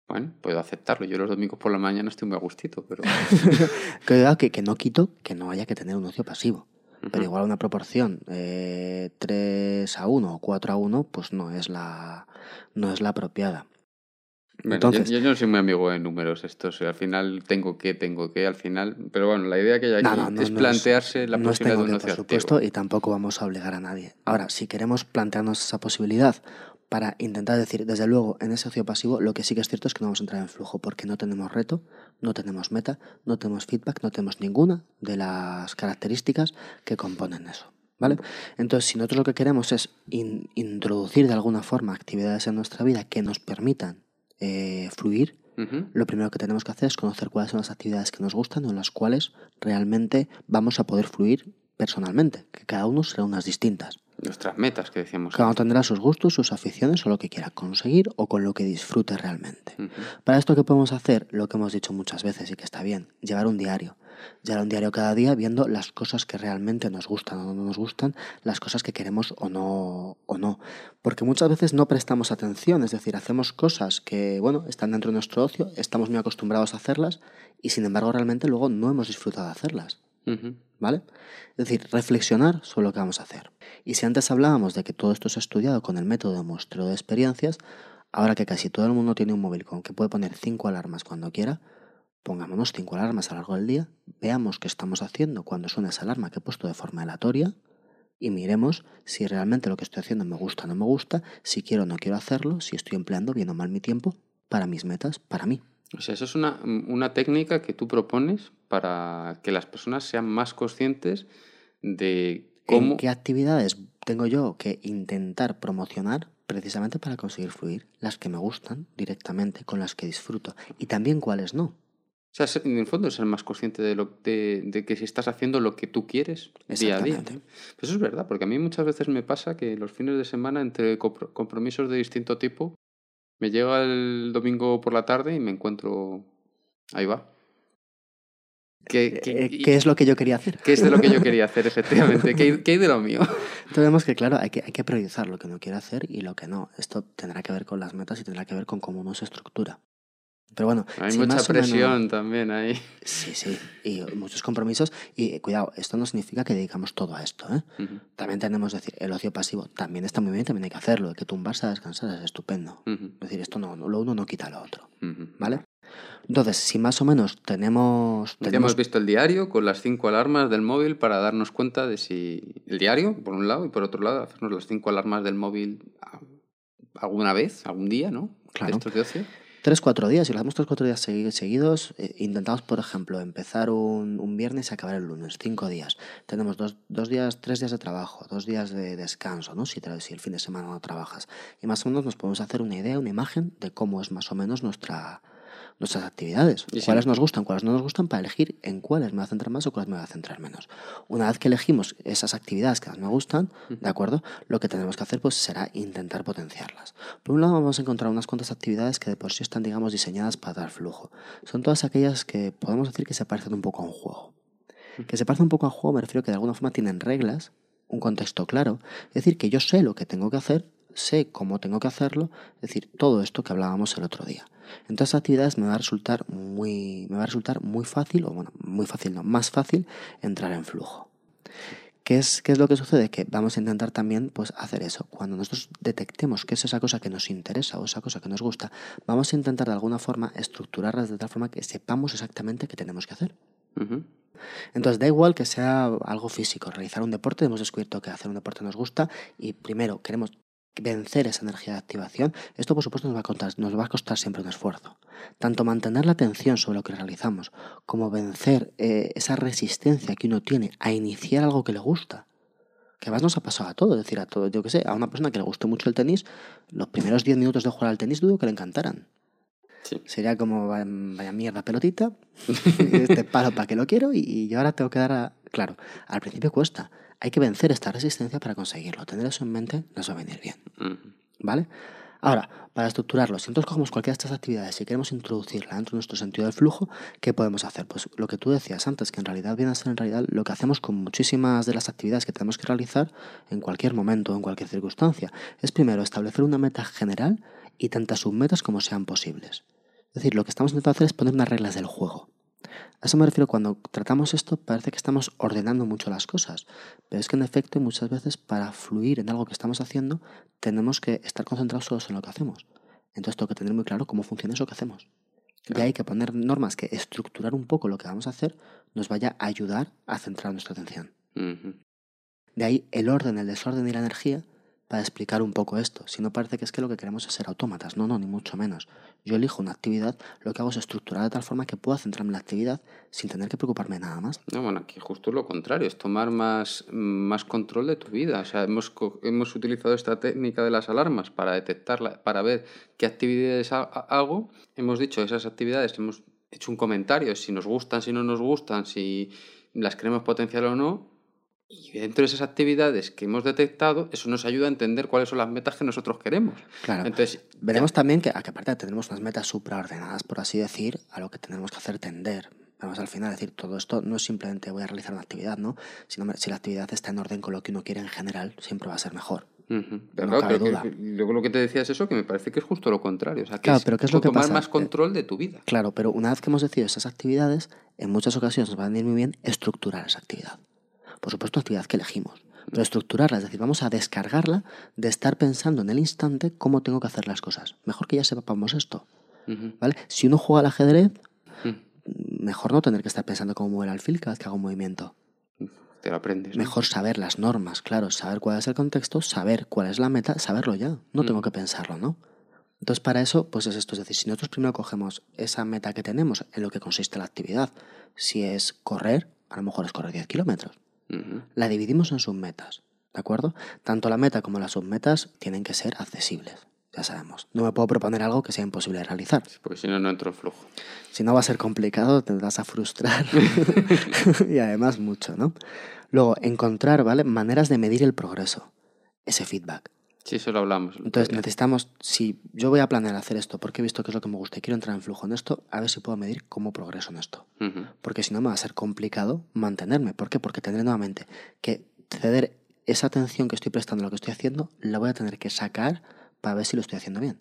Bueno, puedo aceptarlo. Yo los domingos por la mañana estoy muy a gustito, pero... que, que, que no quito que no haya que tener un ocio pasivo. pero igual una proporción eh, 3 a 1 o 4 a 1, pues no es la, no es la apropiada. Bueno, Entonces- yo, yo no soy muy amigo de números estos. Al final tengo que, tengo que, al final. Pero bueno, la idea que hay aquí No, no, no, es plantearse la posibilidad de un por ocio supuesto, activo. y tampoco vamos a obligar a nadie. Ahora, si queremos plantearnos esa posibilidad para intentar decir, desde luego, en ese ocio pasivo, lo que sí que es cierto es que no vamos a entrar en flujo, porque no tenemos reto, no tenemos meta, no tenemos feedback, no tenemos ninguna de las características que componen eso. ¿Vale? Entonces, si nosotros lo que queremos es in- introducir de alguna forma actividades en nuestra vida que nos permitan eh, fluir, lo primero que tenemos que hacer es conocer cuáles son las actividades que nos gustan o en las cuales realmente vamos a poder fluir personalmente, que cada uno será unas distintas. Nuestras metas que decíamos. Cada uno tendrá sus gustos, sus aficiones o lo que quiera conseguir o con lo que disfrute realmente. Para esto, ¿qué podemos hacer? Lo que hemos dicho muchas veces y que está bien, llevar un diario. Llevar un diario cada día viendo las cosas que realmente nos gustan o no nos gustan, las cosas que queremos o no, o no. Porque muchas veces no prestamos atención, es decir, hacemos cosas que, bueno, están dentro de nuestro ocio, estamos muy acostumbrados a hacerlas y sin embargo realmente luego no hemos disfrutado de hacerlas. ¿Vale? Es decir, reflexionar sobre lo que vamos a hacer. Y si antes hablábamos de que todo esto se ha estudiado con el método de muestreo de experiencias, ahora que casi todo el mundo tiene un móvil con que puede poner cinco alarmas cuando quiera, pongámonos cinco alarmas a lo largo del día, veamos qué estamos haciendo cuando suena esa alarma que he puesto de forma aleatoria y miremos si realmente lo que estoy haciendo me gusta o no me gusta, si quiero o no quiero hacerlo, si estoy empleando bien o mal mi tiempo para mis metas, para mí. O sea, eso es una, una técnica que tú propones para que las personas sean más conscientes de cómo. ¿En qué actividades tengo yo que intentar promocionar precisamente para conseguir fluir? Las que me gustan directamente, con las que disfruto. Y también cuáles no. O sea, en el fondo ser más consciente de, lo, de, de que si estás haciendo lo que tú quieres día a día. ¿no? Pues eso es verdad, porque a mí muchas veces me pasa que los fines de semana, entre compro- compromisos de distinto tipo, me llega el domingo por la tarde y me encuentro. Ahí va. ¿Qué, qué- Eh, ¿Qué es lo que yo quería hacer? qué es de lo que yo quería hacer, efectivamente? ¿Qué, qué hay de lo mío? Entonces vemos que, claro, hay que, hay que priorizar lo que uno quiere hacer y lo que no. Esto tendrá que ver con las metas y tendrá que ver con cómo uno se estructura. Pero bueno, Hay si mucha más o menos- presión también ahí. Sí, sí, y muchos compromisos. Y cuidado, esto no significa que dedicamos todo a esto. ¿eh? Ujú, También tenemos, decir, el ocio pasivo también está muy bien, también hay que hacerlo. El que tumbarse a descansar es estupendo. Es decir, esto no, lo uno no quita lo otro. ¿Vale? Entonces, si más o menos tenemos. Ya tenemos hemos visto el diario con las cinco alarmas del móvil para darnos cuenta de si el diario, por un lado, y por otro lado, hacernos las cinco alarmas del móvil alguna vez, algún día, ¿no? Claro. Estos de ocio. Tres, cuatro días, si lo hacemos tres, cuatro días segui- seguidos, eh, intentamos, por ejemplo, empezar un, un viernes y acabar el lunes, cinco días. Tenemos dos, dos días, tres días de trabajo, dos días de descanso, ¿no? Si, si el fin de semana no trabajas. Y más o menos nos podemos hacer una idea, una imagen de cómo es más o menos nuestra, nuestras actividades. Sí. Cuáles nos gustan, cuáles no nos gustan, para elegir en cuáles me voy a centrar más o cuáles me voy a centrar menos. Una vez que elegimos esas actividades que más me gustan, ¿de acuerdo? Lo que tenemos que hacer pues será intentar potenciarlas. Por un lado vamos a encontrar unas cuantas actividades que de por sí están, digamos, diseñadas para dar flujo. Son todas aquellas que podemos decir que se parecen un poco a un juego. Que se parecen un poco a un juego me refiero que de alguna forma tienen reglas, un contexto claro. Es decir, que yo sé lo que tengo que hacer, sé cómo tengo que hacerlo, es decir, todo esto que hablábamos el otro día. En todas esas actividades me va a resultar muy, me va a resultar muy fácil, o bueno, muy fácil no, más fácil entrar en flujo. ¿Qué es, ¿Qué es lo que sucede? Que vamos a intentar también pues, hacer eso. Cuando nosotros detectemos que es esa cosa que nos interesa o esa cosa que nos gusta, vamos a intentar de alguna forma estructurarlas de tal forma que sepamos exactamente qué tenemos que hacer. Entonces da igual que sea algo físico, realizar un deporte, hemos descubierto que hacer un deporte nos gusta y primero queremos vencer esa energía de activación, esto por supuesto nos va, a costar, nos va a costar siempre un esfuerzo. Tanto mantener la atención sobre lo que realizamos como vencer eh, esa resistencia que uno tiene a iniciar algo que le gusta. Que además nos ha pasado a todos, es decir, a todo, yo que sé, a una persona que le guste mucho el tenis, los primeros 10 minutos de jugar al tenis dudo que le encantaran. Sí. Sería como, vaya, vaya mierda pelotita, este palo para que lo quiero y, y yo ahora tengo que dar a... Claro, al principio cuesta. Hay que vencer esta resistencia para conseguirlo. Tener eso en mente nos va a venir bien. ¿Vale? Ahora, para estructurarlo, si nosotros cogemos cualquiera de estas actividades y queremos introducirla dentro de nuestro sentido del flujo, ¿qué podemos hacer? Pues lo que tú decías antes, que en realidad viene a ser en realidad lo que hacemos con muchísimas de las actividades que tenemos que realizar en cualquier momento o en cualquier circunstancia. Es primero establecer una meta general y tantas submetas como sean posibles. Es decir, lo que estamos intentando hacer es poner unas reglas del juego. A eso me refiero cuando tratamos esto, parece que estamos ordenando mucho las cosas, pero es que en efecto muchas veces para fluir en algo que estamos haciendo tenemos que estar concentrados solo en lo que hacemos. Entonces tengo que tener muy claro cómo funciona eso que hacemos. Y hay que poner normas que estructurar un poco lo que vamos a hacer nos vaya a ayudar a centrar nuestra atención. De ahí el orden, el desorden y la energía para explicar un poco esto. Si no parece que es que lo que queremos es ser autómatas. No, no, ni mucho menos. Yo elijo una actividad, lo que hago es estructurar de tal forma que pueda centrarme en la actividad sin tener que preocuparme nada más. No, bueno, aquí justo lo contrario, es tomar más, más control de tu vida. O sea, hemos, hemos utilizado esta técnica de las alarmas para detectarla, para ver qué actividades hago. Hemos dicho esas actividades, hemos hecho un comentario, si nos gustan, si no nos gustan, si las queremos potenciar o no, y dentro de esas actividades que hemos detectado, eso nos ayuda a entender cuáles son las metas que nosotros queremos. Claro. Entonces, veremos también que, a que aparte tenemos unas metas supraordenadas, por así decir, a lo que tenemos que hacer tender. Vamos al final decir, todo esto no es simplemente voy a realizar una actividad, ¿no? Sino, si la actividad está en orden con lo que uno quiere en general, siempre va a ser mejor. luego lo que te decía es eso, que me parece que es justo lo contrario. O sea, que claro, pero ¿qué es lo que tomar más control de tu vida. Claro, pero una vez que hemos decidido esas actividades, en muchas ocasiones nos va a venir muy bien estructurar esa actividad por supuesto, actividad que elegimos, pero estructurarla, es decir, vamos a descargarla de estar pensando en el instante cómo tengo que hacer las cosas. Mejor que ya sepamos esto. ¿vale? Si uno juega al ajedrez, mejor no tener que estar pensando cómo mover el alfil cada vez que hago un movimiento. Te lo aprendes. Mejor saber las normas, claro, saber cuál es el contexto, saber cuál es la meta, saberlo ya. No tengo que pensarlo, ¿no? Entonces, para eso, pues es esto. Es decir, si nosotros primero cogemos esa meta que tenemos, en lo que consiste la actividad, si es correr, a lo mejor es correr 10 kilómetros. La dividimos en submetas, ¿de acuerdo? Tanto la meta como las submetas tienen que ser accesibles, ya sabemos. No me puedo proponer algo que sea imposible de realizar. Porque si no, no entro en flujo. Si no va a ser complicado, te vas a frustrar. y además mucho, ¿no? Luego, encontrar, ¿vale? Maneras de medir el progreso, ese feedback. Sí, eso lo hablamos. Entonces necesitamos, si yo voy a planear hacer esto porque he visto que es lo que me gusta y quiero entrar en flujo en esto, a ver si puedo medir cómo progreso en esto. Porque si no me va a ser complicado mantenerme. ¿Por qué? Porque tendré nuevamente que ceder esa atención que estoy prestando a lo que estoy haciendo, la voy a tener que sacar para ver si lo estoy haciendo bien.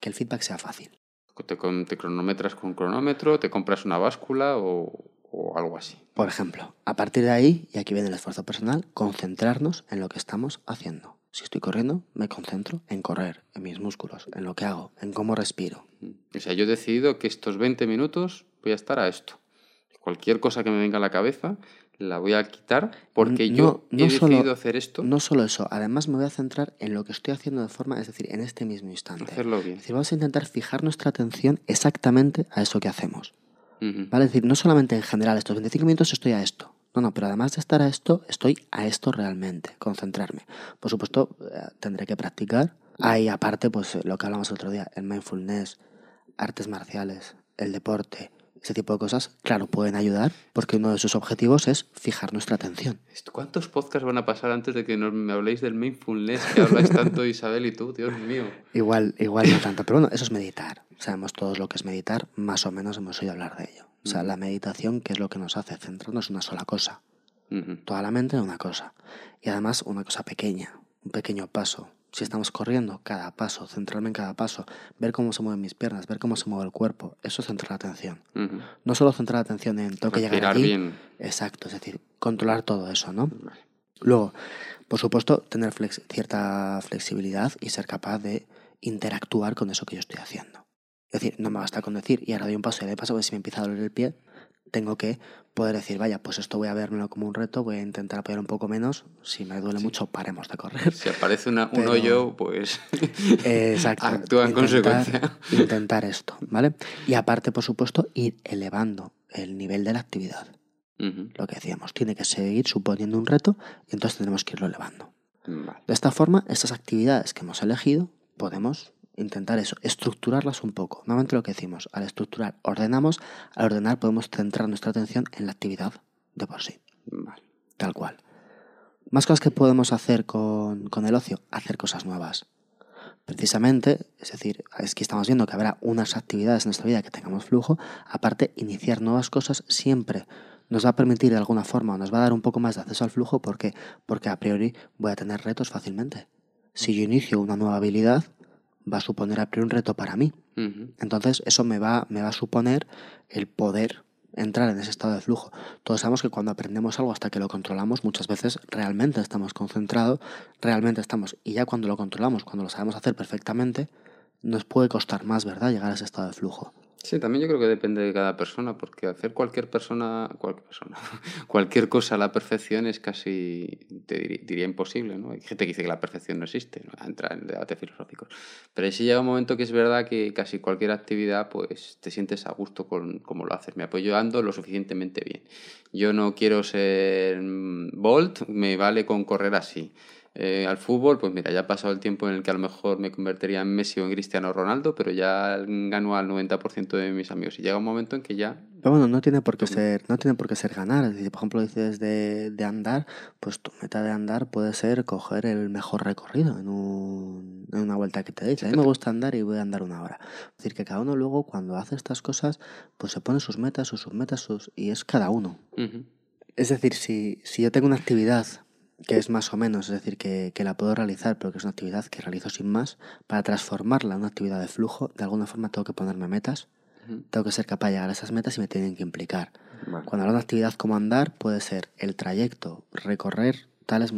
Que el feedback sea fácil. Te, te cronometras con cronómetro, te compras una báscula o, o algo así. Por ejemplo, a partir de ahí, y aquí viene el esfuerzo personal, concentrarnos en lo que estamos haciendo. Si estoy corriendo, me concentro en correr, en mis músculos, en lo que hago, en cómo respiro. O sea, yo he decidido que estos 20 minutos voy a estar a esto. Cualquier cosa que me venga a la cabeza la voy a quitar porque yo he decidido hacer esto. No solo eso, además me voy a centrar en lo que estoy haciendo de forma, es decir, en este mismo instante. Hacerlo bien. Es decir, vamos a intentar fijar nuestra atención exactamente a eso que hacemos. ¿Vale? Es decir, no solamente en general, estos 25 minutos estoy a esto. No, no, pero además de estar a esto, estoy a esto realmente, concentrarme. Por supuesto, eh, tendré que practicar. Hay aparte, pues lo que hablamos el otro día, el mindfulness, artes marciales, el deporte, ese tipo de cosas, claro, pueden ayudar porque uno de sus objetivos es fijar nuestra atención. ¿Cuántos podcasts van a pasar antes de que nos, me habléis del mindfulness que habláis tanto Isabel y tú, Dios mío? Igual, igual no tanto, pero bueno, eso es meditar. Sabemos todos lo que es meditar, más o menos hemos oído hablar de ello. O sea, la meditación, ¿qué es lo que nos hace? Centrarnos en una sola cosa. Toda la mente en una cosa. Y además una cosa pequeña, un pequeño paso. Si estamos corriendo, cada paso, centrarme en cada paso, ver cómo se mueven mis piernas, ver cómo se mueve el cuerpo, eso es centrar la atención. No solo centrar la atención en tengo que llegar aquí. Bien. Exacto, es decir, controlar todo eso, ¿no? Luego, por supuesto, tener cierta flexibilidad y ser capaz de interactuar con eso que yo estoy haciendo. Es decir, no me basta con decir, y ahora doy un paso y de paso, pues si me empieza a doler el pie, tengo que poder decir, vaya, pues esto voy a verlo como un reto, voy a intentar apoyar un poco menos, si me duele mucho, paremos de correr. Si aparece un hoyo, pues Exacto. actúa en consecuencia. Intentar esto, ¿vale? Y aparte, por supuesto, ir elevando el nivel de la actividad. Lo que decíamos, tiene que seguir suponiendo un reto y entonces tenemos que irlo elevando. De esta forma, estas actividades que hemos elegido podemos intentar eso, estructurarlas un poco. Nuevamente lo que decimos, al estructurar ordenamos, al ordenar podemos centrar nuestra atención en la actividad de por sí. Tal cual. Más cosas que podemos hacer con, con el ocio, hacer cosas nuevas. Precisamente, es decir, es que estamos viendo que habrá unas actividades en nuestra vida que tengamos flujo, aparte iniciar nuevas cosas siempre nos va a permitir de alguna forma o nos va a dar un poco más de acceso al flujo porque porque a priori voy a tener retos fácilmente. Si yo inicio una nueva habilidad, va a suponer a priori un reto para mí. Entonces, eso me va, me va a suponer el poder entrar en ese estado de flujo. Todos sabemos que cuando aprendemos algo hasta que lo controlamos, muchas veces realmente estamos concentrados, realmente estamos, y ya cuando lo controlamos, cuando lo sabemos hacer perfectamente, nos puede costar más, ¿verdad?, llegar a ese estado de flujo. Sí, también yo creo que depende de cada persona, porque hacer cualquier persona, cualquier persona, cualquier cosa a la perfección es casi, te diría, imposible, ¿no? Hay gente que dice que la perfección no existe, ¿no? entra en debates filosóficos. Pero sí llega un momento que es verdad que casi cualquier actividad, pues te sientes a gusto con cómo lo haces. Me apoyo ando lo suficientemente bien. Yo no quiero ser Bolt, me vale con correr así. Eh, al fútbol, pues mira, ya ha pasado el tiempo en el que a lo mejor me convertiría en Messi o en Cristiano Ronaldo, pero ya gano al 90% de mis amigos. Y llega un momento en que ya... Pero bueno, no tiene por qué ser, no tiene por qué ser ganar. Si por ejemplo dices de, de andar, pues tu meta de andar puede ser coger el mejor recorrido en, un, en una vuelta que te dice. A mí me gusta andar y voy a andar una hora. Es decir, que cada uno luego cuando hace estas cosas, pues se pone sus metas, sus submetas, sus... y es cada uno. Es decir, si, si yo tengo una actividad que es más o menos, es decir, que, que, la puedo realizar, pero que es una actividad que realizo sin más, para transformarla en una actividad de flujo, de alguna forma tengo que ponerme metas, tengo que ser capaz de llegar a esas metas y me tienen que implicar. Cuando hablo de una actividad como andar, puede ser el trayecto, recorrer tales,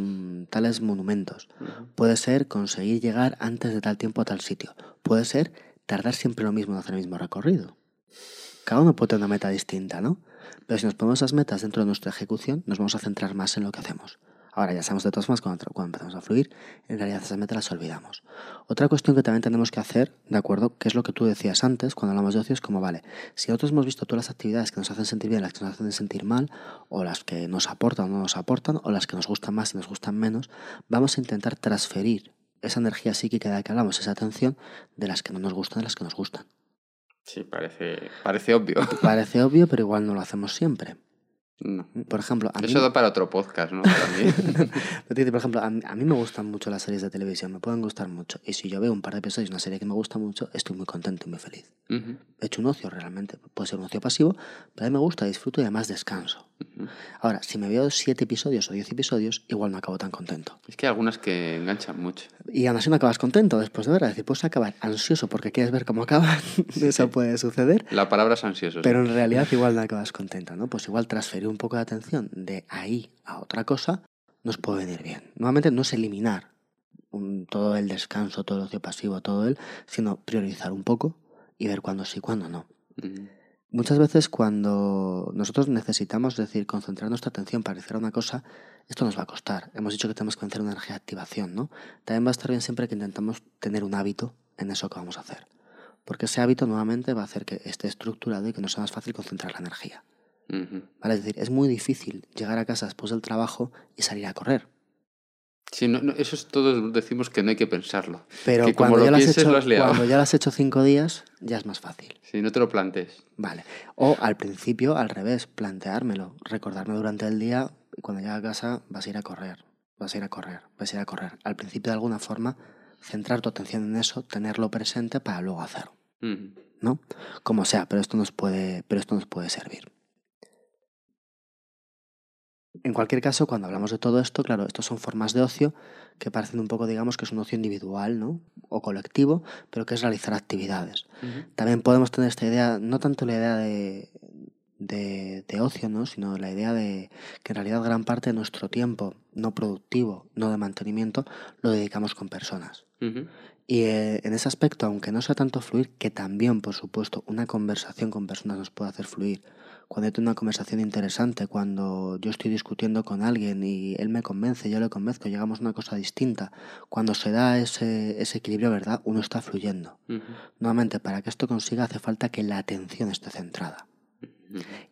tales monumentos, puede ser conseguir llegar antes de tal tiempo a tal sitio, puede ser tardar siempre lo mismo en hacer el mismo recorrido. Cada uno puede tener una meta distinta, ¿no? Pero si nos ponemos esas metas dentro de nuestra ejecución, nos vamos a centrar más en lo que hacemos. Ahora ya sabemos de todas formas cuando, cuando empezamos a fluir, en realidad esas metas las olvidamos. Otra cuestión que también tenemos que hacer, ¿de acuerdo? Que es lo que tú decías antes cuando hablamos de ocio, es como, vale, si nosotros hemos visto todas las actividades que nos hacen sentir bien, las que nos hacen sentir mal, o las que nos aportan o no nos aportan, o las que nos gustan más y nos gustan menos, vamos a intentar transferir esa energía psíquica de la que hablamos, esa atención, de las que no nos gustan a las que nos gustan. Sí, parece, parece obvio. Parece obvio, pero igual no lo hacemos siempre. No. Por ejemplo, a Eso da para otro podcast, ¿no? por ejemplo, a mí, me gustan mucho las series de televisión, me pueden gustar mucho. Y si yo veo un par de episodios de una serie que me gusta mucho, estoy muy contento y muy feliz. He hecho un ocio realmente. Puede ser un ocio pasivo, pero a mí me gusta, disfruto y además descanso. Ahora, si me veo siete episodios o diez episodios, igual no acabo tan contento. Es que hay algunas que enganchan mucho. Y aún así no acabas contento después de ver. Es decir, puedes acabar ansioso porque quieres ver cómo acaba. Eso puede suceder. La palabra es ansioso. Pero en realidad igual no acabas contento, ¿no? Pues igual transferir un poco de atención de ahí a otra cosa nos puede venir bien. Nuevamente no es eliminar todo el descanso, todo el ocio pasivo, todo el, sino priorizar un poco y ver cuándo sí, cuándo no. Muchas veces cuando nosotros necesitamos decir concentrar nuestra atención para hacer una cosa, esto nos va a costar. Hemos dicho que tenemos que vencer una energía de activación, ¿no? También va a estar bien siempre que intentamos tener un hábito en eso que vamos a hacer. Porque ese hábito nuevamente va a hacer que esté estructurado y que nos sea más fácil concentrar la energía. ¿Vale? Es decir, es muy difícil llegar a casa después del trabajo y salir a correr. Sí, no, eso es todos decimos que no hay que pensarlo. Pero cuando, ya lo has hecho, cuando ya lo has hecho cinco días, ya es más fácil. Sí, no te lo plantes. Vale. O al principio, al revés, planteármelo. Recordarme durante el día y cuando llegue a casa vas a ir a correr. Vas a ir a correr, vas a ir a correr. Al principio, de alguna forma, centrar tu atención en eso, tenerlo presente para luego hacerlo. ¿No? Como sea, pero esto nos puede, pero esto nos puede servir. En cualquier caso, cuando hablamos de todo esto, claro, estos son formas de ocio que parecen un poco, digamos, que es un ocio individual, ¿no? O colectivo, pero que es realizar actividades. También podemos tener esta idea, no tanto la idea de, de, ocio, ¿no? Sino la idea de que en realidad gran parte de nuestro tiempo no productivo, no de mantenimiento, lo dedicamos con personas. Y eh, en ese aspecto, aunque no sea tanto fluir, que también, por supuesto, una conversación con personas nos puede hacer fluir, cuando tengo una conversación interesante, cuando yo estoy discutiendo con alguien y él me convence, yo le convenzco, llegamos a una cosa distinta, cuando se da ese, ese equilibrio, ¿verdad? Uno está fluyendo. Nuevamente, para que esto consiga hace falta que la atención esté centrada.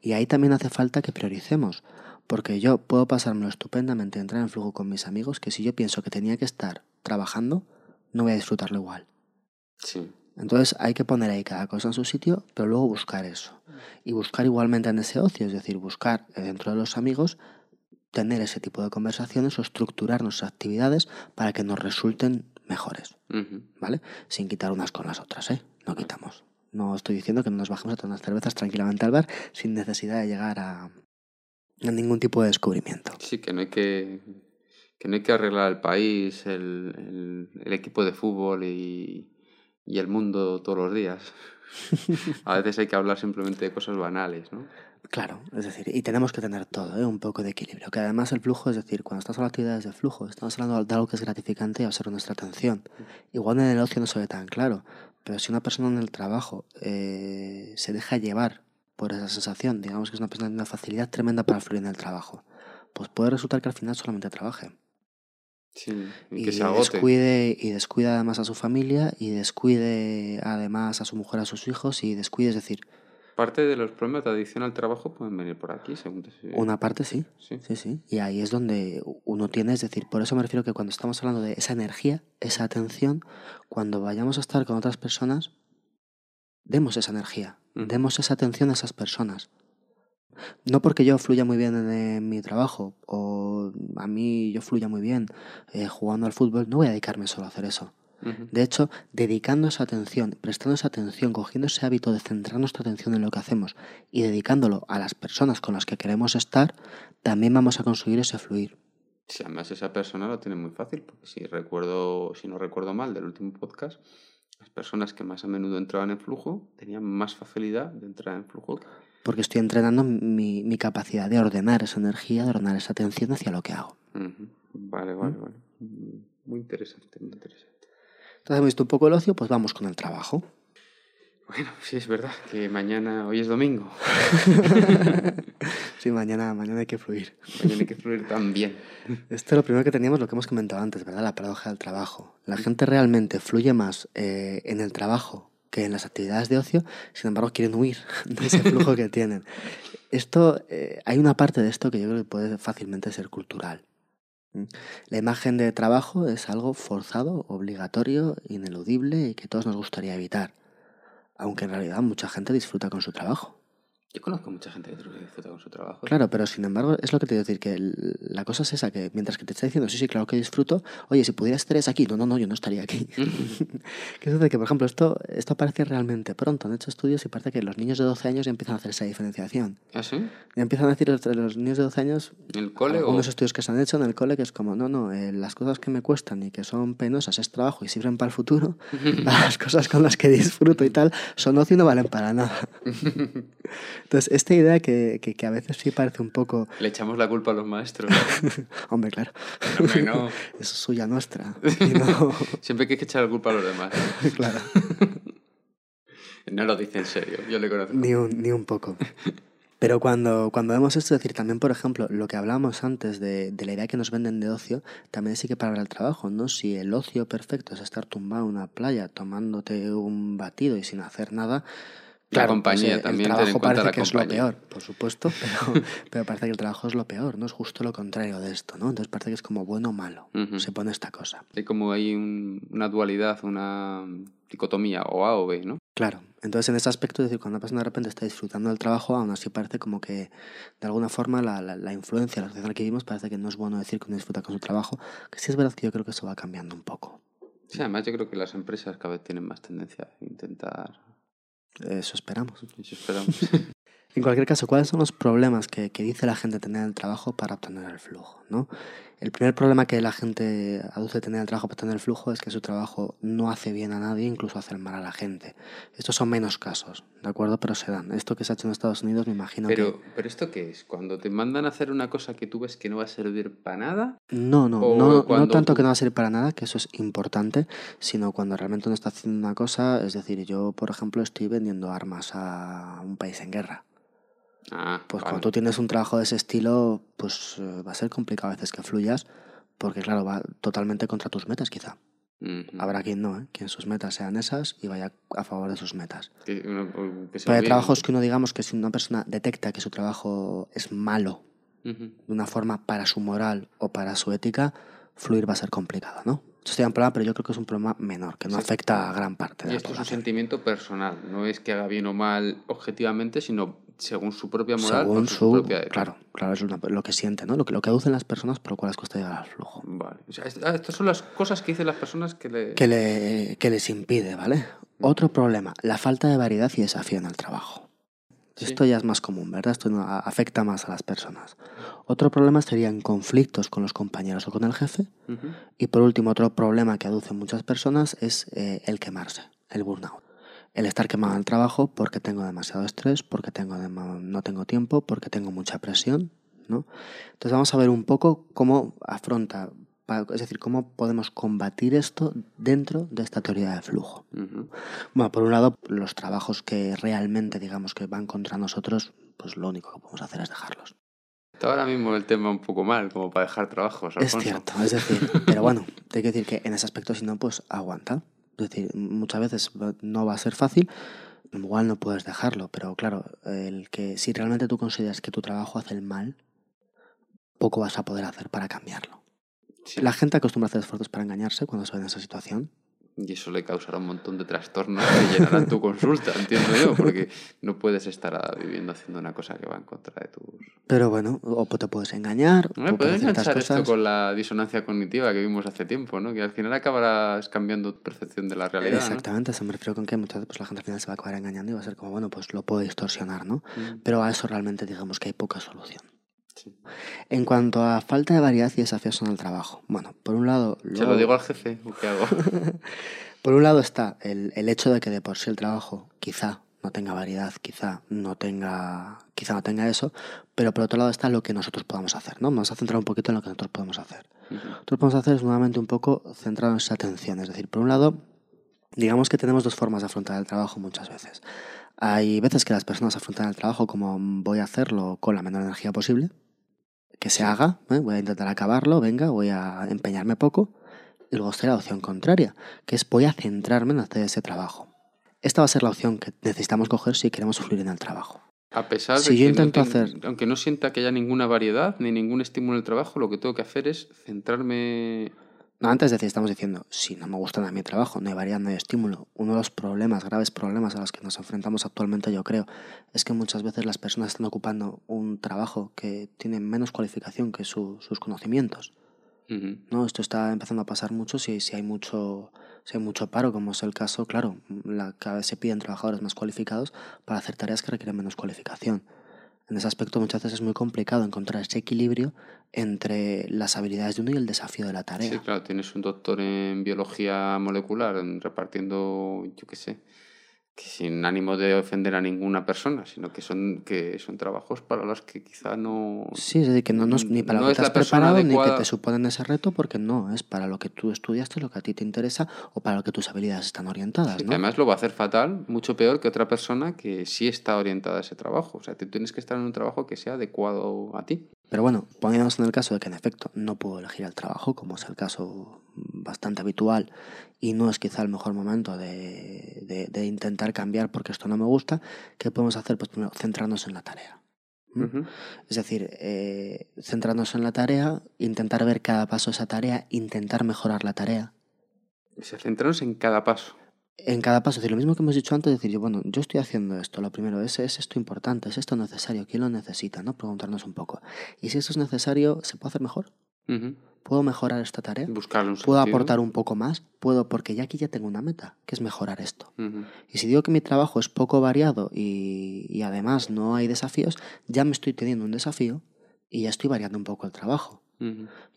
Y ahí también hace falta que prioricemos, porque yo puedo pasármelo estupendamente, entrar en flujo con mis amigos, que si yo pienso que tenía que estar trabajando, no voy a disfrutarlo igual. Sí. Entonces hay que poner ahí cada cosa en su sitio, pero luego buscar eso. Y buscar igualmente en ese ocio, es decir, buscar dentro de los amigos tener ese tipo de conversaciones o estructurar nuestras actividades para que nos resulten mejores. ¿Vale? Sin quitar unas con las otras, ¿eh? No quitamos. No estoy diciendo que no nos bajemos a tomar cervezas tranquilamente al bar sin necesidad de llegar a, ningún tipo de descubrimiento. Sí, que no hay que, que, no hay que arreglar el país, el, el equipo de fútbol y, y el mundo todos los días. A veces hay que hablar simplemente de cosas banales, ¿no? Claro, es decir, y tenemos que tener todo, ¿eh? un poco de equilibrio. Que además el flujo, es decir, cuando estamos hablando de actividades de flujo, estamos hablando de algo que es gratificante y observa nuestra atención. Igual en el ocio no se ve tan claro, pero si una persona en el trabajo eh, se deja llevar por esa sensación, digamos que es una persona de una facilidad tremenda para fluir en el trabajo, pues puede resultar que al final solamente trabaje. Sí, y Y que se agote. descuide, y descuide además a su familia, y descuide además a su mujer, a sus hijos, y descuide, es decir, Parte de los problemas de adicción al trabajo pueden venir por aquí, según te... una parte sí, Sí. Sí, sí. Y ahí es donde uno tiene, es decir, por eso me refiero que cuando estamos hablando de esa energía, esa atención, cuando vayamos a estar con otras personas, demos esa energía, demos esa atención a esas personas. No porque yo fluya muy bien en, eh, mi trabajo o a mí yo fluya muy bien eh, jugando al fútbol, no voy a dedicarme solo a hacer eso. De hecho, dedicando esa atención, prestando esa atención, cogiendo ese hábito de centrar nuestra atención en lo que hacemos y dedicándolo a las personas con las que queremos estar, también vamos a conseguir ese fluir. Sí, además esa persona lo tiene muy fácil, porque si recuerdo, si no recuerdo mal del último podcast, las personas que más a menudo entraban en flujo tenían más facilidad de entrar en flujo. Porque estoy entrenando mi, mi capacidad de ordenar esa energía, de ordenar esa atención hacia lo que hago. Vale, vale, vale. Mm, Muy interesante, muy interesante. Entonces, hemos visto un poco el ocio, pues vamos con el trabajo. Bueno, sí es verdad que mañana, hoy es domingo, sí, mañana, mañana hay que fluir. mañana hay que fluir también. Esto es lo primero que teníamos, lo que hemos comentado antes, ¿verdad? La paradoja del trabajo. La gente realmente fluye más eh, en el trabajo que en las actividades de ocio, sin embargo quieren huir de ese flujo que tienen. Esto, eh, hay una parte de esto que yo creo que puede fácilmente ser cultural. La imagen de trabajo es algo forzado, obligatorio, ineludible y que todos nos gustaría evitar. Aunque en realidad mucha gente disfruta con su trabajo. Yo conozco mucha gente que disfruta con su trabajo. Claro, pero sin embargo, es lo que te quiero decir, que la cosa es esa, que mientras que te está diciendo, sí, sí, claro que disfruto, oye, si pudieras estar aquí, no, no, no, yo no estaría aquí. ¿Qué sucede? Que, por ejemplo, esto, esto aparece realmente pronto. Han hecho estudios y parece que los niños de 12 años ya empiezan a hacer esa diferenciación. ¿Ah, sí? Ya empiezan a decir los, los niños de 12 años, ¿En el cole o...? algunos estudios que se han hecho en el cole, que es como, no, no, eh, las cosas que me cuestan y que son penosas es trabajo y sirven para el futuro, las cosas con las que disfruto y tal son ocio y no valen para nada. Entonces, esta idea que, que, que a veces sí parece un poco, Le echamos la culpa a los maestros. hombre, claro, Hombre, no. eso es suya nuestra. no- Siempre que hay que echar la culpa a los demás. claro, No lo dice en serio, yo le conozco. ni un, ni un poco. Pero cuando, cuando vemos esto, es decir, también, por ejemplo, lo que hablábamos antes de, de la idea que nos venden de ocio, también sí que para el trabajo, ¿no? Si el ocio perfecto es estar tumbado en una playa tomándote un batido y sin hacer nada, La compañía pues, también, el trabajo parece la que es lo compañía. peor, por supuesto, pero, pero parece que el trabajo es lo peor, ¿no? Es justo lo contrario de esto, ¿no? Entonces parece que es como bueno o malo, Ujú. se pone esta cosa. Hay como hay un- una dualidad, una dicotomía, o A o B, ¿no? Claro, entonces en ese aspecto, es decir, cuando una persona de repente está disfrutando del trabajo, aún así parece como que de alguna forma la, la, la influencia, la sociedad en la que vivimos, parece que no es bueno decir que uno disfruta con su trabajo, que sí es verdad que yo creo que eso va cambiando un poco. Sí, además yo creo que las empresas cada vez tienen más tendencia a intentar... Eso esperamos. Eso esperamos. En cualquier caso, ¿cuáles son los problemas que, que dice la gente tener en el trabajo para obtener el flujo? ¿no? El primer problema que la gente aduce tener en el trabajo para el flujo es que su trabajo no hace bien a nadie, incluso hace mal a la gente. Estos son menos casos, ¿de acuerdo? Pero se dan. Esto que se ha hecho en Estados Unidos, me imagino que... pero, pero ¿esto qué es? Cuando te mandan a hacer una cosa que tú ves que no va a servir para nada, No, no, no, no tanto que no va a servir para nada, que eso es importante, sino cuando realmente uno está haciendo una cosa, es decir, yo, por ejemplo, estoy vendiendo armas a un país en guerra. Ah, Pues vale. cuando tú tienes un trabajo de ese estilo, pues eh, va a ser complicado a veces que fluyas, porque claro, va totalmente contra tus metas quizá. Ujú. Habrá quien no, ¿eh? quien sus metas sean esas y vaya a favor de sus metas. Que uno- que Pero hay trabajos que uno digamos que si una persona detecta que su trabajo es malo Ujú. de una forma para su moral o para su ética, fluir va a ser complicado, ¿no? Esto sería un problema, pero yo creo que es un problema menor, que no Sí. afecta a gran parte de Y la esto es un población. sentimiento personal, no es que haga bien o mal objetivamente, sino según su propia moral Según su, su... propia. Claro, claro, es una- lo que siente, ¿no? Lo que, lo que aducen las personas por lo cual les cuesta llegar al flujo. Vale. O sea, est- ah, estas son las cosas que dicen las personas que le... que, le, que les impide, ¿vale? Otro problema, la falta de variedad y desafío en el trabajo. Sí. Esto ya es más común, ¿verdad? Esto afecta más a las personas. Otro problema serían conflictos con los compañeros o con el jefe. Y por último, otro problema que aducen muchas personas es eh, el quemarse, el burnout. El estar quemado el trabajo porque tengo demasiado estrés, porque tengo no tengo tiempo, porque tengo mucha presión, ¿no? Entonces vamos a ver un poco cómo afronta, es decir, cómo podemos combatir esto dentro de esta teoría de flujo. Bueno, por un lado, los trabajos que realmente, digamos, que van contra nosotros, pues lo único que podemos hacer es dejarlos. Está ahora mismo el tema un poco mal, como para dejar trabajos. Es cierto, es decir, pero bueno, hay que decir que en ese aspecto, si no, pues aguanta. Es decir, muchas veces no va a ser fácil, igual no puedes dejarlo, pero claro, el que si realmente tú consideras que tu trabajo hace el mal, poco vas a poder hacer para cambiarlo. La gente acostumbra a hacer esfuerzos para engañarse cuando se ve en esa situación. Y eso le causará un montón de trastornos que llenarán tu consulta, entiendo yo, porque no puedes estar viviendo haciendo una cosa que va en contra de tus... Pero bueno, o te puedes engañar. No me puedes enganchar esto con la disonancia cognitiva que vimos hace tiempo, ¿no? Que al final acabarás cambiando tu percepción de la realidad. Exactamente, se me refiero con que muchas veces pues, la gente al final se va a acabar engañando y va a ser como, bueno, pues lo puedo distorsionar, ¿no? Mm. Pero a eso realmente digamos que hay poca solución. En cuanto a falta de variedad y desafíos en el trabajo. Bueno, por un lado... ¿Se lo digo al jefe qué hago? por un lado está el, el, hecho de que de por sí el trabajo quizá no tenga variedad, quizá no tenga, quizá no tenga eso, pero por otro lado está lo que nosotros podamos hacer, ¿no? Vamos a centrar un poquito en lo que nosotros podemos hacer. Lo que podemos hacer es nuevamente un poco centrado en esa atención. Es decir, por un lado, digamos que tenemos dos formas de afrontar el trabajo muchas veces. Hay veces que las personas afrontan el trabajo como voy a hacerlo con la menor energía posible, que se haga, ¿eh? voy a intentar acabarlo, venga, voy a empeñarme poco. Y luego está la opción contraria, que es voy a centrarme en hacer ese trabajo. Esta va a ser la opción que necesitamos coger si queremos fluir en el trabajo. A pesar de que intento hacer... aunque no sienta que haya ninguna variedad ni ningún estímulo en el trabajo, lo que tengo que hacer es centrarme antes de decir, estamos diciendo, si no me gusta nada mi trabajo, no hay variedad, no hay estímulo. Uno de los problemas, graves problemas a los que nos enfrentamos actualmente, yo creo, es que muchas veces las personas están ocupando un trabajo que tiene menos cualificación que sus conocimientos. ¿no? Esto está empezando a pasar mucho si, si, hay mucho si hay mucho paro, como es el caso, claro, la, cada vez se piden trabajadores más cualificados para hacer tareas que requieren menos cualificación. En ese aspecto muchas veces es muy complicado encontrar ese equilibrio entre las habilidades de uno y el desafío de la tarea. Sí, claro, tienes un doctor en biología molecular repartiendo, yo qué sé, que sin ánimo de ofender a ninguna persona, sino que son que son trabajos para los que quizá no... Sí, es decir, que no, ni para lo que has preparado ni que te suponen ese reto, porque no, es para lo que tú estudiaste, lo que a ti te interesa o para lo que tus habilidades están orientadas. ¿no? además lo va a hacer fatal, mucho peor que otra persona que sí está orientada a ese trabajo. O sea, tú tienes que estar en un trabajo que sea adecuado a ti. Pero bueno, poniéndonos en el caso de que en efecto no puedo elegir el trabajo, como es el caso bastante habitual, y no es quizá el mejor momento de, de, intentar cambiar porque esto no me gusta, ¿qué podemos hacer? Pues primero, centrarnos en la tarea. Es decir, eh, centrarnos en la tarea, intentar ver cada paso de esa tarea, intentar mejorar la tarea. Centrarnos en cada paso en cada paso, decir, lo mismo que hemos dicho antes, decir, yo, bueno, yo estoy haciendo esto, lo primero es, es esto importante, es esto necesario, ¿quién lo necesita? ¿no? Preguntarnos un poco. Y si esto es necesario, ¿se puede hacer mejor? ¿Puedo mejorar esta tarea? ¿Puedo aportar un poco más? Puedo, porque ya aquí ya tengo una meta, que es mejorar esto. Y si digo que mi trabajo es poco variado y, y además no hay desafíos, ya me estoy teniendo un desafío y ya estoy variando un poco el trabajo.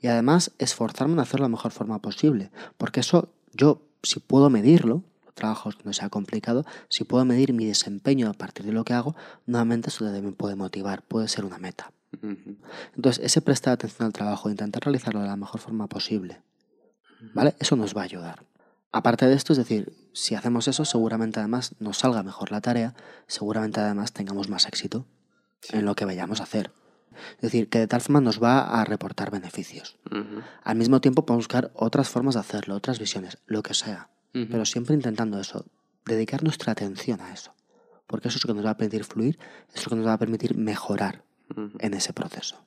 Y además esforzarme en hacerlo de la mejor forma posible, porque eso yo, si puedo medirlo, trabajos no sea complicado, si puedo medir mi desempeño a partir de lo que hago, nuevamente eso me puede motivar, puede ser una meta. Entonces, ese prestar atención al trabajo, intentar realizarlo de la mejor forma posible, ¿vale? Eso nos va a ayudar. Aparte de esto, es decir, si hacemos eso, seguramente además nos salga mejor la tarea, seguramente además tengamos más éxito en lo que vayamos a hacer. Es decir, que de tal forma nos va a reportar beneficios. Al mismo tiempo podemos buscar otras formas de hacerlo, otras visiones, lo que sea pero siempre intentando eso, dedicar nuestra atención a eso, porque eso es lo que nos va a permitir fluir, es lo que nos va a permitir mejorar en ese proceso.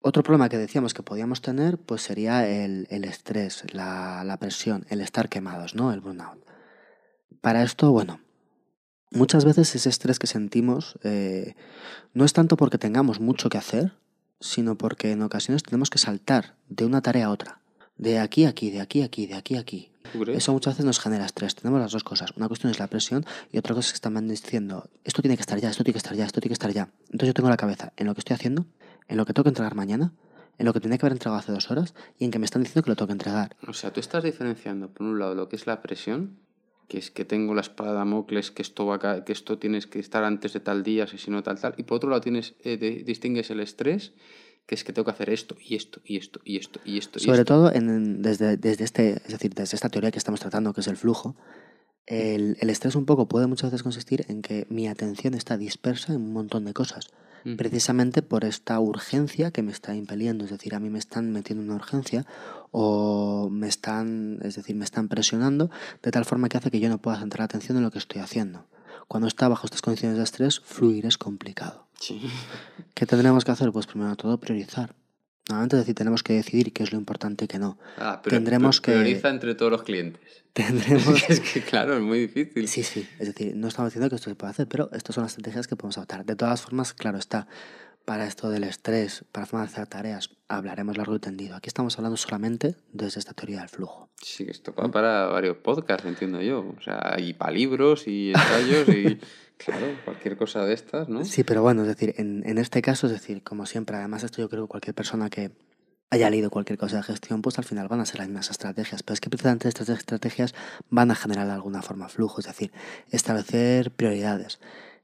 Otro problema que decíamos que podíamos tener pues sería el, estrés, la, presión, el estar quemados, ¿no? El burnout. Para esto, bueno, muchas veces ese estrés que sentimos eh, no es tanto porque tengamos mucho que hacer, sino porque en ocasiones tenemos que saltar de una tarea a otra de aquí a aquí, de aquí a aquí, de aquí a aquí. Eso muchas veces nos genera estrés. Tenemos las dos cosas. Una cuestión es la presión y otra cosa es que están diciendo, esto tiene que estar ya, esto tiene que estar ya, esto tiene que estar ya. Entonces yo tengo la cabeza en lo que estoy haciendo, en lo que tengo que entregar mañana, en lo que tenía que haber entregado hace dos horas y en que me están diciendo que lo tengo que entregar. O sea, tú estás diferenciando, por un lado, lo que es la presión que es que tengo la espada de Damocles, que esto, va que esto tienes que estar antes de tal día, si no tal, tal. Y por otro lado tienes, eh, distingues el estrés, que es que tengo que hacer esto y esto y esto y esto y esto. Sobre todo en, desde, desde, este, es decir, desde esta teoría que estamos tratando, que es el flujo, el, el, estrés un poco puede muchas veces consistir en que mi atención está dispersa en un montón de cosas, precisamente por esta urgencia que me está impeliendo, es decir, a mí me están metiendo una urgencia o me están, es decir, me están presionando de tal forma que hace que yo no pueda centrar atención en lo que estoy haciendo. Cuando está bajo estas condiciones de estrés, fluir es complicado. Sí. ¿Qué tendremos que hacer? Pues primero todo priorizar. Nuevamente, es decir, tenemos que decidir qué es lo importante y qué no. Ah, pero Tendremos que... prioriza entre todos los clientes. Tendremos... es que, claro, es muy difícil. Sí, sí. Es decir, no estamos diciendo que esto se puede hacer, pero estas son las estrategias que podemos adoptar. De todas formas, claro está, para esto del estrés, para hacer tareas, hablaremos largo y tendido. Aquí estamos hablando solamente desde esta teoría del flujo. Sí, esto va para varios podcasts, entiendo yo. O sea, y para libros y ensayos y... Claro, cualquier cosa de estas, ¿no? Sí, pero bueno, es decir, en, en este caso, es decir, como siempre, además esto yo creo que cualquier persona que haya leído cualquier cosa de gestión, pues al final van a ser las mismas estrategias. Pero es que precisamente estas estrategias van a generar de alguna forma flujo, es decir, establecer prioridades.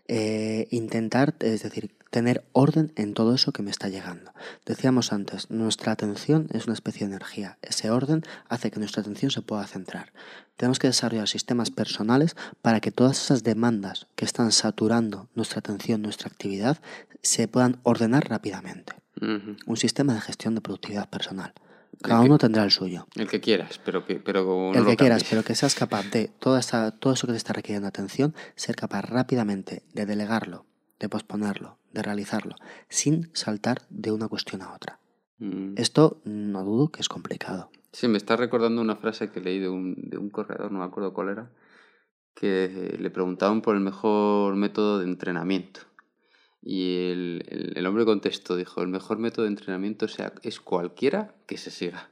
Eh, intentar, es decir, tener orden en todo eso que me está llegando. Decíamos antes, nuestra atención es una especie de energía. Ese orden hace que nuestra atención se pueda centrar. Tenemos que desarrollar sistemas personales para que todas esas demandas que están saturando nuestra atención, nuestra actividad, se puedan ordenar rápidamente. Un sistema de gestión de productividad personal. Cada uno tendrá el suyo. El que quieras, pero que, pero el que quieras, pero que seas capaz de toda esa, todo eso que te está requiriendo atención, ser capaz rápidamente de delegarlo, de posponerlo, de realizarlo, sin saltar de una cuestión a otra. Mm. Esto no dudo que es complicado. Sí, me está recordando una frase que leí de un, de un corredor, no me acuerdo cuál era, que le preguntaban por el mejor método de entrenamiento. Y el, el, hombre contestó, dijo, el mejor método de entrenamiento sea, es cualquiera que se siga.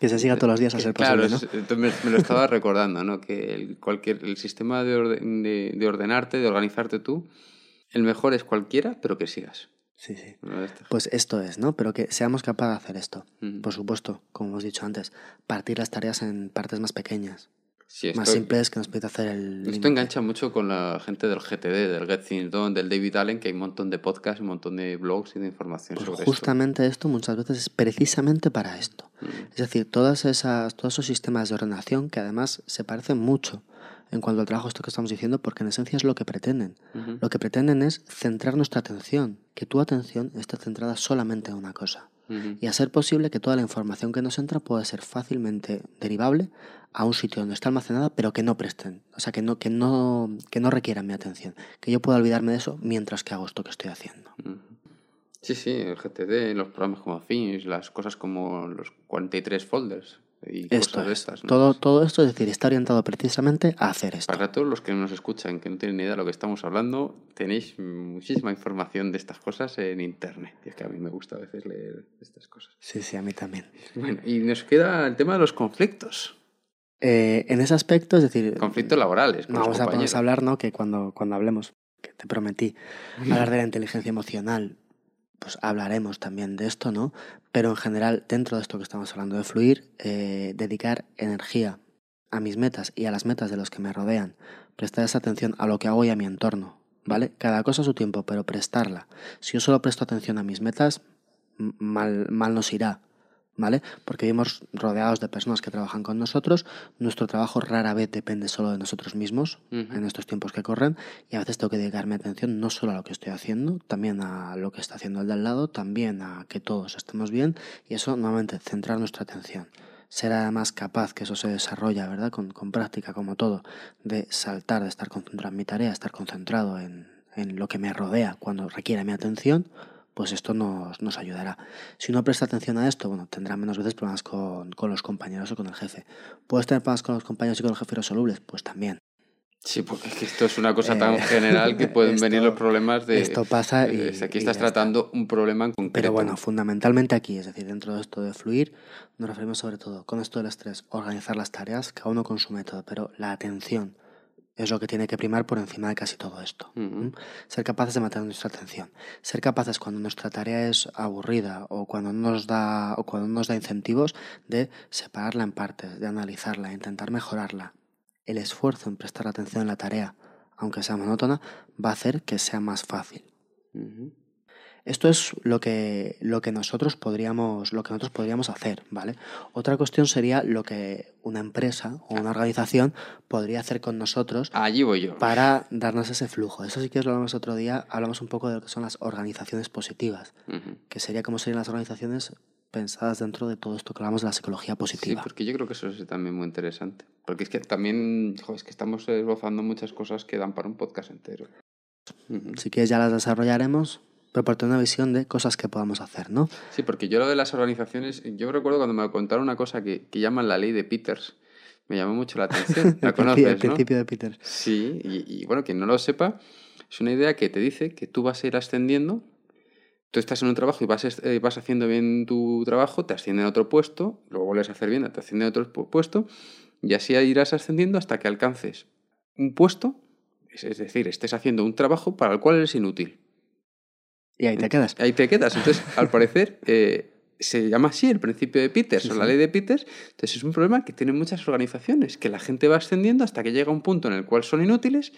Que se siga todos los días a ser posible, ¿no? entonces me, lo estaba recordando, ¿no? Que el, cualquier, el sistema de, de, de, ordenarte, de organizarte tú, el mejor es cualquiera, pero que sigas. Sí, sí. Pues esto es, ¿no? Pero que seamos capaces de hacer esto. Por supuesto, como hemos dicho antes, partir las tareas en partes más pequeñas más simple es que nos puede hacer el... Esto engancha mucho con la gente del GTD, del Get Things Done, del David Allen, que hay un montón de podcasts, un montón de blogs y de información pues sobre justamente esto. muchas veces es precisamente para esto. Es decir, todas esas, todos esos sistemas de ordenación que además se parecen mucho en cuanto al trabajo esto que estamos diciendo, porque en esencia es lo que pretenden. Lo que pretenden es centrar nuestra atención, que tu atención esté centrada solamente en una cosa. Y a ser posible que toda la información que nos entra pueda ser fácilmente derivable a un sitio donde está almacenada, pero que no presten, o sea, que no, que no, que no requieran mi atención, que yo pueda olvidarme de eso mientras que hago esto que estoy haciendo. Sí, sí, el GTD, los programas como Things, las cosas como los 43 folders, y esto cosas estas. Todo, todo esto, es decir, está orientado precisamente a hacer esto. Para todos los que nos escuchan, que no tienen ni idea de lo que estamos hablando, tenéis muchísima información de estas cosas en Internet. Y es que a mí me gusta a veces leer estas cosas. Sí, sí, a mí también. Bueno, y nos queda el tema de los conflictos. Eh, en ese aspecto, es decir... Conflictos laborales. vamos, a, vamos a hablar, ¿no? Que cuando, cuando hablemos, que te prometí, hablar de la inteligencia emocional pues hablaremos también de esto, ¿no? Pero en general, dentro de esto que estamos hablando de fluir, eh, dedicar energía a mis metas y a las metas de los que me rodean, prestar esa atención a lo que hago y a mi entorno, ¿vale? Cada cosa a su tiempo, pero prestarla. Si yo solo presto atención a mis metas, mal, mal nos irá. ¿Vale? Porque vivimos rodeados de personas que trabajan con nosotros, nuestro trabajo rara vez depende solo de nosotros mismos en estos tiempos que corren y a veces tengo que dedicarme atención no solo a lo que estoy haciendo, también a lo que está haciendo el de al lado, también a que todos estemos bien y eso nuevamente centrar nuestra atención. Ser además capaz que eso se desarrolla, ¿verdad? Con, con práctica como todo, de saltar, de estar concentrado en mi tarea, estar concentrado en, en lo que me rodea cuando requiere mi atención, pues esto nos, nos, ayudará. Si uno presta atención a esto, bueno, tendrá menos veces problemas con, con, los compañeros o con el jefe. ¿Puedes tener problemas con los compañeros y con el jefe resolubles? Pues también. Sí, porque esto es una cosa tan eh, general que pueden venir los problemas de... Esto pasa y... aquí estás tratando un problema en concreto. Pero bueno, fundamentalmente aquí, es decir, dentro de esto de fluir, nos referimos sobre todo con esto del estrés, organizar las tareas, cada uno con su método, pero la atención es lo que tiene que primar por encima de casi todo esto. Ser capaces de mantener nuestra atención. Ser capaces cuando nuestra tarea es aburrida o cuando nos da, o cuando nos da incentivos de separarla en partes, de analizarla, intentar mejorarla. el esfuerzo en prestar atención en la tarea, aunque sea monótona, va a hacer que sea más fácil. Esto es lo que, lo que nosotros podríamos, lo que nosotros podríamos hacer, ¿vale? Otra cuestión sería lo que una empresa o una organización podría hacer con nosotros Allí voy yo. para darnos ese flujo. Eso sí que lo hablamos otro día, hablamos un poco de lo que son las organizaciones positivas, que sería cómo serían las organizaciones pensadas dentro de todo esto que hablamos de la psicología Sí, positiva. porque yo creo que eso es también muy interesante. Porque es que también, jo, es que estamos esbozando muchas cosas que dan para un podcast entero. Si quieres ya las desarrollaremos, pero por tener una visión de cosas que podamos hacer, ¿no? Sí, porque yo lo de las organizaciones, yo recuerdo cuando me contaron una cosa que, que llaman la ley de Peters, me llamó mucho la atención. La el, principio, conoces, el ¿no? principio de Peter. Sí, y, y bueno, quien no lo sepa, es una idea que te dice que tú vas a ir ascendiendo. Tú estás en un trabajo y vas, eh, vas haciendo bien tu trabajo, te ascienden a otro puesto, luego vuelves a hacer bien, te ascienden a otro pu- puesto, y así irás ascendiendo hasta que alcances un puesto, es, es decir, estés haciendo un trabajo para el cual eres inútil. Y ahí te quedas. Ahí te quedas. Entonces, al parecer, eh, se llama así el principio de Peters Sí, o la sí. ley de Peters. Entonces, es un problema que tienen muchas organizaciones, que la gente va ascendiendo hasta que llega un punto en el cual son inútiles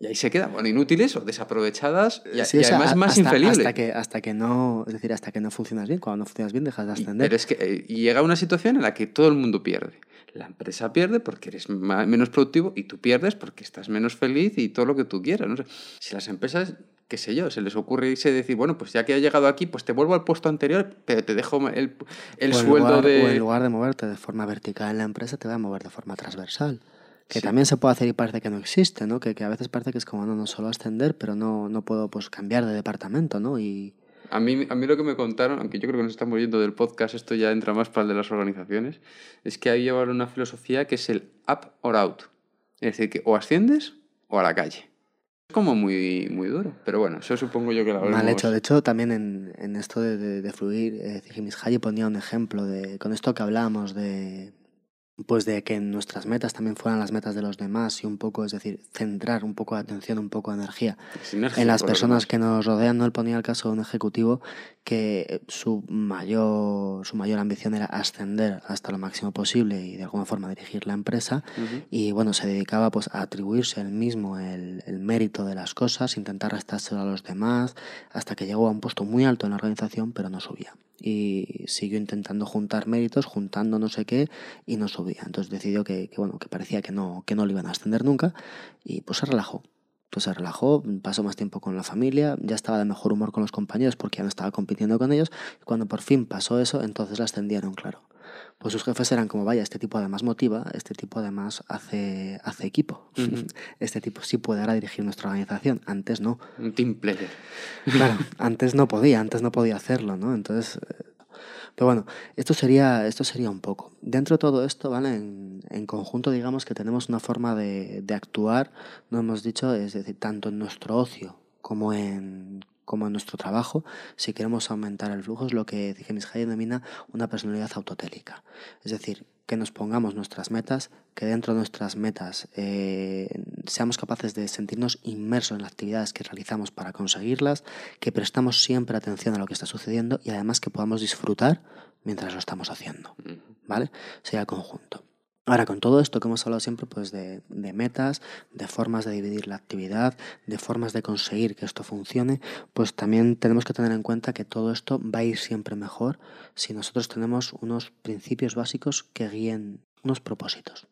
y ahí se quedan, bueno, inútiles o desaprovechadas y, Sí, y o sea, además a- más infelibles. Hasta que, hasta que no, es decir, hasta que no funcionas bien. Cuando no funcionas bien, dejas de Y- ascender. Pero es que eh, y llega una situación en la que todo el mundo pierde. La empresa pierde porque eres ma- menos productivo y tú pierdes porque estás menos feliz y todo lo que tú quieras. No. Si las empresas, qué sé yo, se les ocurre irse y decir, bueno, pues ya que he llegado aquí, pues te vuelvo al puesto anterior, pero te dejo el, el sueldo lugar, de... o en lugar de moverte de forma vertical en la empresa, te va a mover de forma transversal. Que Sí. también se puede hacer y parece que no existe, ¿no? Que, que a veces parece que es como, no, no solo ascender, pero no, no puedo pues cambiar de departamento, ¿no? Y A mí, a mí lo que me contaron, aunque yo creo que nos estamos yendo del podcast, esto ya entra más para el de las organizaciones, es que ahí llevan una filosofía que es el up or out. Es decir, que o asciendes o a la calle. Es como muy, muy duro, pero bueno, eso supongo yo que lo mal hecho. De hecho, también en, en esto de, de, de fluir, eh, ponía un ejemplo de, con esto que hablábamos de, pues de que nuestras metas también fueran las metas de los demás y un poco, es decir, centrar un poco de atención, un poco de energía Sinergia en las personas que nos rodean, ¿no? Él ponía el caso de un ejecutivo que su mayor, su mayor ambición era ascender hasta lo máximo posible y de alguna forma dirigir la empresa y bueno, se dedicaba pues a atribuirse él mismo el, el mérito de las cosas, intentar restárselo a los demás, hasta que llegó a un puesto muy alto en la organización, pero no subía. Y siguió intentando juntar méritos, juntando no sé qué, y no subía. Entonces decidió que, que, bueno, que parecía que no, que no le iban a ascender nunca, y pues se relajó. Pues se relajó, pasó más tiempo con la familia, ya estaba de mejor humor con los compañeros porque ya no estaba compitiendo con ellos, y cuando por fin pasó eso, entonces la ascendieron, claro pues sus jefes eran como, vaya, este tipo además motiva, este tipo además hace, hace equipo, este tipo sí puede ahora dirigir nuestra organización, antes no. Un team player. Claro, antes no podía, antes no podía hacerlo, ¿no? Entonces, eh, pero bueno, esto sería, esto sería un poco. Dentro de todo esto, ¿vale? En, conjunto, digamos que tenemos una forma de, actuar, no hemos dicho, es decir, tanto en nuestro ocio como en, como en nuestro trabajo, si queremos aumentar el flujo, es lo que Hay denomina una personalidad autotélica. Es decir, que nos pongamos nuestras metas, que dentro de nuestras metas eh, seamos capaces de sentirnos inmersos en las actividades que realizamos para conseguirlas, que prestamos siempre atención a lo que está sucediendo y además que podamos disfrutar mientras lo estamos haciendo. ¿Vale? Sería el conjunto. Ahora, con todo esto que hemos hablado siempre, pues de, de, metas, de formas de dividir la actividad, de formas de conseguir que esto funcione, pues también tenemos que tener en cuenta que todo esto va a ir siempre mejor si nosotros tenemos unos principios básicos que guíen unos propósitos.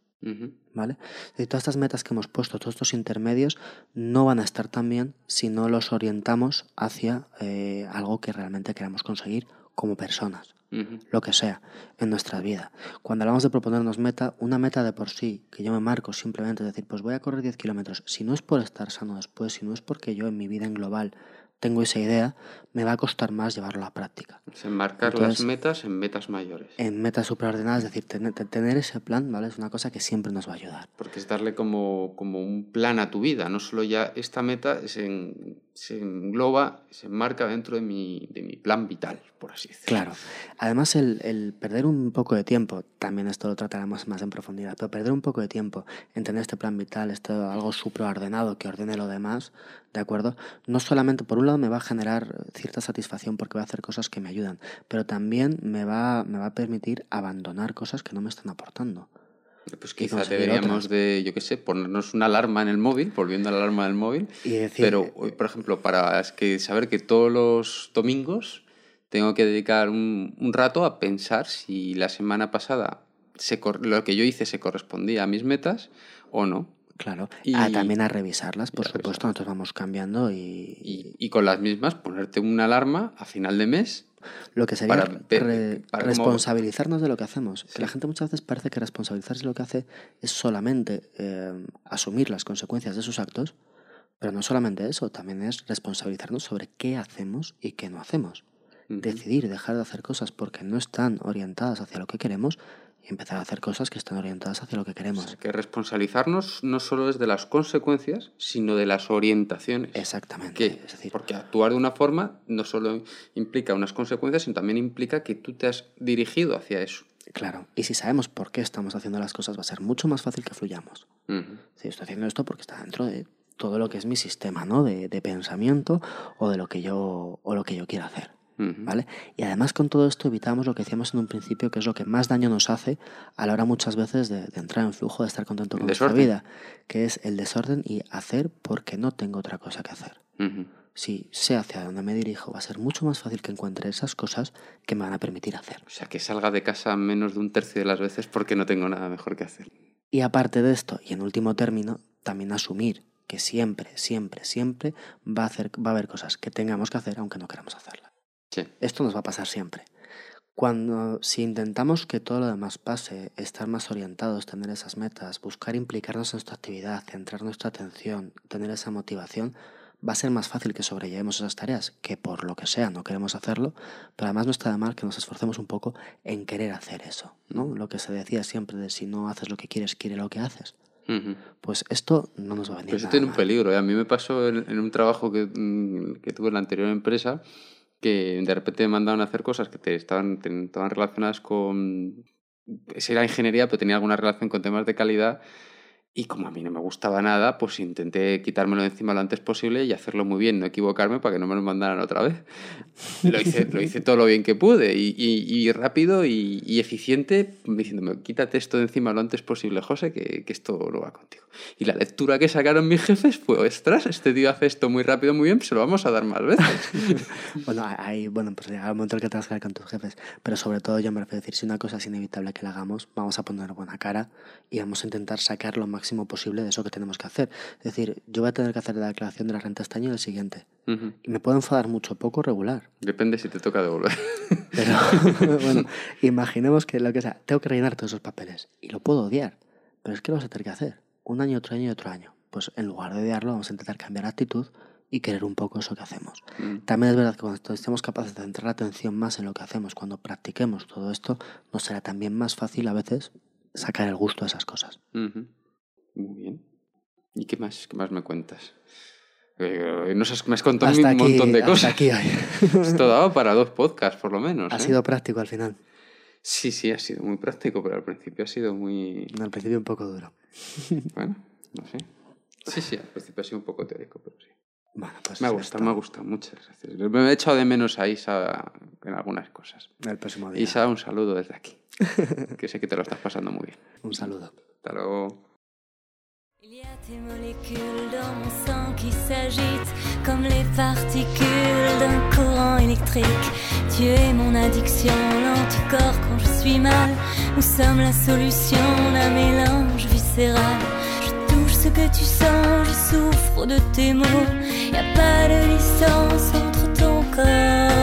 ¿Vale? Y todas estas metas que hemos puesto, todos estos intermedios, no van a estar tan bien si no los orientamos hacia eh, algo que realmente queramos conseguir como personas Lo que sea, en nuestra vida. Cuando hablamos de proponernos meta, una meta de por sí, que yo me marco simplemente, es decir, pues voy a correr 10 kilómetros, si no es por estar sano después, si no es porque yo en mi vida en global tengo esa idea, me va a costar más llevarlo a la práctica. Es enmarcar Entonces- las metas en metas mayores. En metas supraordenadas, es decir, tener, tener ese plan, ¿vale? Es una cosa que siempre nos va a ayudar. Porque es darle como, como un plan a tu vida, no solo ya esta meta se, en- se engloba, se enmarca dentro de mi, de mi plan vital, por así decirlo. Claro. Además, el, el perder un poco de tiempo, también esto lo trataremos más en profundidad, pero perder un poco de tiempo en tener este plan vital, esto algo supraordenado que ordene lo demás, ¿de acuerdo? No solamente, por un lado, me va a generar cierta satisfacción porque voy a hacer cosas que me ayudan, pero también me va, me va a permitir abandonar cosas que no me están aportando. Pues y quizá conseguir deberíamos otras. de, yo qué sé, ponernos una alarma en el móvil, volviendo a la alarma del móvil. Y decir, pero, hoy, por ejemplo, para es que saber que todos los domingos tengo que dedicar un, un rato a pensar si la semana pasada se cor- lo que yo hice se correspondía a mis metas o no. Claro, Y- ah, también a revisarlas, por supuesto, nosotros vamos cambiando y, Y, y con las mismas ponerte una alarma a final de mes. lo que sería para re- responsabilizarnos de lo que hacemos. Que la gente muchas veces parece que responsabilizarse de lo que hace es solamente eh, asumir las consecuencias de sus actos, pero no solamente eso, también es responsabilizarnos sobre qué hacemos y qué no hacemos. Decidir dejar de hacer cosas porque no están orientadas hacia lo que queremos y empezar a hacer cosas que están orientadas hacia lo que O queremos. sea, que responsabilizarnos no solo es de las consecuencias, sino de las orientaciones. Exactamente. ¿Qué? Es decir, Porque actuar de una forma no solo implica unas consecuencias, sino también implica que tú te has dirigido hacia eso. claro, y si sabemos por qué estamos haciendo las cosas, va a ser mucho más fácil que fluyamos. Ujú. Sí, estoy haciendo esto porque está dentro de todo lo que es mi sistema, ¿no? De, de pensamiento o de lo que yo o lo que yo quiero hacer, Y además con todo esto evitamos lo que decíamos en un principio, que es lo que más daño nos hace a la hora muchas veces de, de entrar en flujo, de estar contento con nuestra vida, que es el desorden y hacer porque no tengo otra cosa que hacer. Si sé hacia dónde me dirijo, va a ser mucho más fácil que encuentre esas cosas que me van a permitir hacer. O sea, que salga de casa menos de un tercio de las veces porque no tengo nada mejor que hacer. Y aparte de esto, y en último término, también asumir que siempre, siempre, siempre va a, hacer, va a haber cosas que tengamos que hacer aunque no queramos hacerlas. Sí. Esto nos va a pasar siempre. Cuando, si intentamos que todo lo demás pase, estar más orientados, tener esas metas, buscar implicarnos en nuestra actividad, centrar nuestra atención, tener esa motivación, va a ser más fácil que sobrellevemos esas tareas, que por lo que sea no queremos hacerlo, pero además no está de mal que nos esforcemos un poco en querer hacer eso, ¿no? Lo que se decía siempre de si no haces lo que quieres, quiere lo que haces. Pues esto no nos va a venir Pero eso nada tiene un mal. peligro. ¿eh? A mí me pasó en, en un trabajo que, mm, que tuve en la anterior empresa que de repente me mandaban a hacer cosas que te estaban, estaban relacionadas con... Esa era ingeniería, pero tenía alguna relación con temas de calidad. Y como a mí no me gustaba nada, pues intenté quitármelo de encima lo antes posible y hacerlo muy bien, no equivocarme para que no me lo mandaran otra vez. Lo hice, lo hice todo lo bien que pude y, y- y rápido y, y eficiente, diciéndome, quítate esto de encima lo antes posible, José, que, que esto no va contigo. Y la lectura que sacaron mis jefes fue, ostras, este tío hace esto muy rápido, muy bien, se lo vamos a dar más veces. Bueno, hay, bueno, pues llega un momento en el que te vas a quedar con tus jefes, pero sobre todo yo me refiero a decir, si una cosa es inevitable que la hagamos, vamos a poner buena cara y vamos a intentar sacar lo máximo posible de eso que tenemos que hacer. Es decir, yo voy a tener que hacer la declaración de la renta este año y el siguiente. Ujú. Y me puedo enfadar mucho, poco, regular. Depende si te toca devolver. Pero bueno, imaginemos que lo que sea, tengo que rellenar todos esos papeles y lo puedo odiar, pero es que lo vas a tener que hacer. Un año, otro año y otro año. Pues en lugar de odiarlo, vamos a intentar cambiar actitud y querer un poco eso que hacemos. Mm. También es verdad que cuando estemos capaces de centrar la atención más en lo que hacemos, cuando practiquemos todo esto, nos será también más fácil a veces sacar el gusto a esas cosas. Ujú. Muy bien. ¿Y qué más, qué más me cuentas? Eh, nos has- me has contado Hasta un aquí, montón de hasta cosas. aquí hoy. Esto daba para dos podcasts, por lo menos. ha ¿eh? sido práctico al final. Sí, sí, ha sido muy práctico, pero al principio ha sido muy... Al principio un poco duro. Bueno, no sé. Sí, sí, al principio ha sido un poco teórico, pero sí. Bueno, pues Me ha gustado, me ha gustado. Muchas gracias. Me he echado de menos a Isa en algunas cosas. El próximo día. Isa, un saludo desde aquí. que sé que te lo estás pasando muy bien. Un saludo. Hasta luego. Il y a tes molécules dans mon sang qui s'agitent comme les particules d'un courant électrique. Tu es mon addiction, l'anticorps quand je suis mal. Nous sommes la solution d'un mélange viscéral. Je touche ce que tu sens, je souffre de tes mots. Y a pas de licence entre ton corps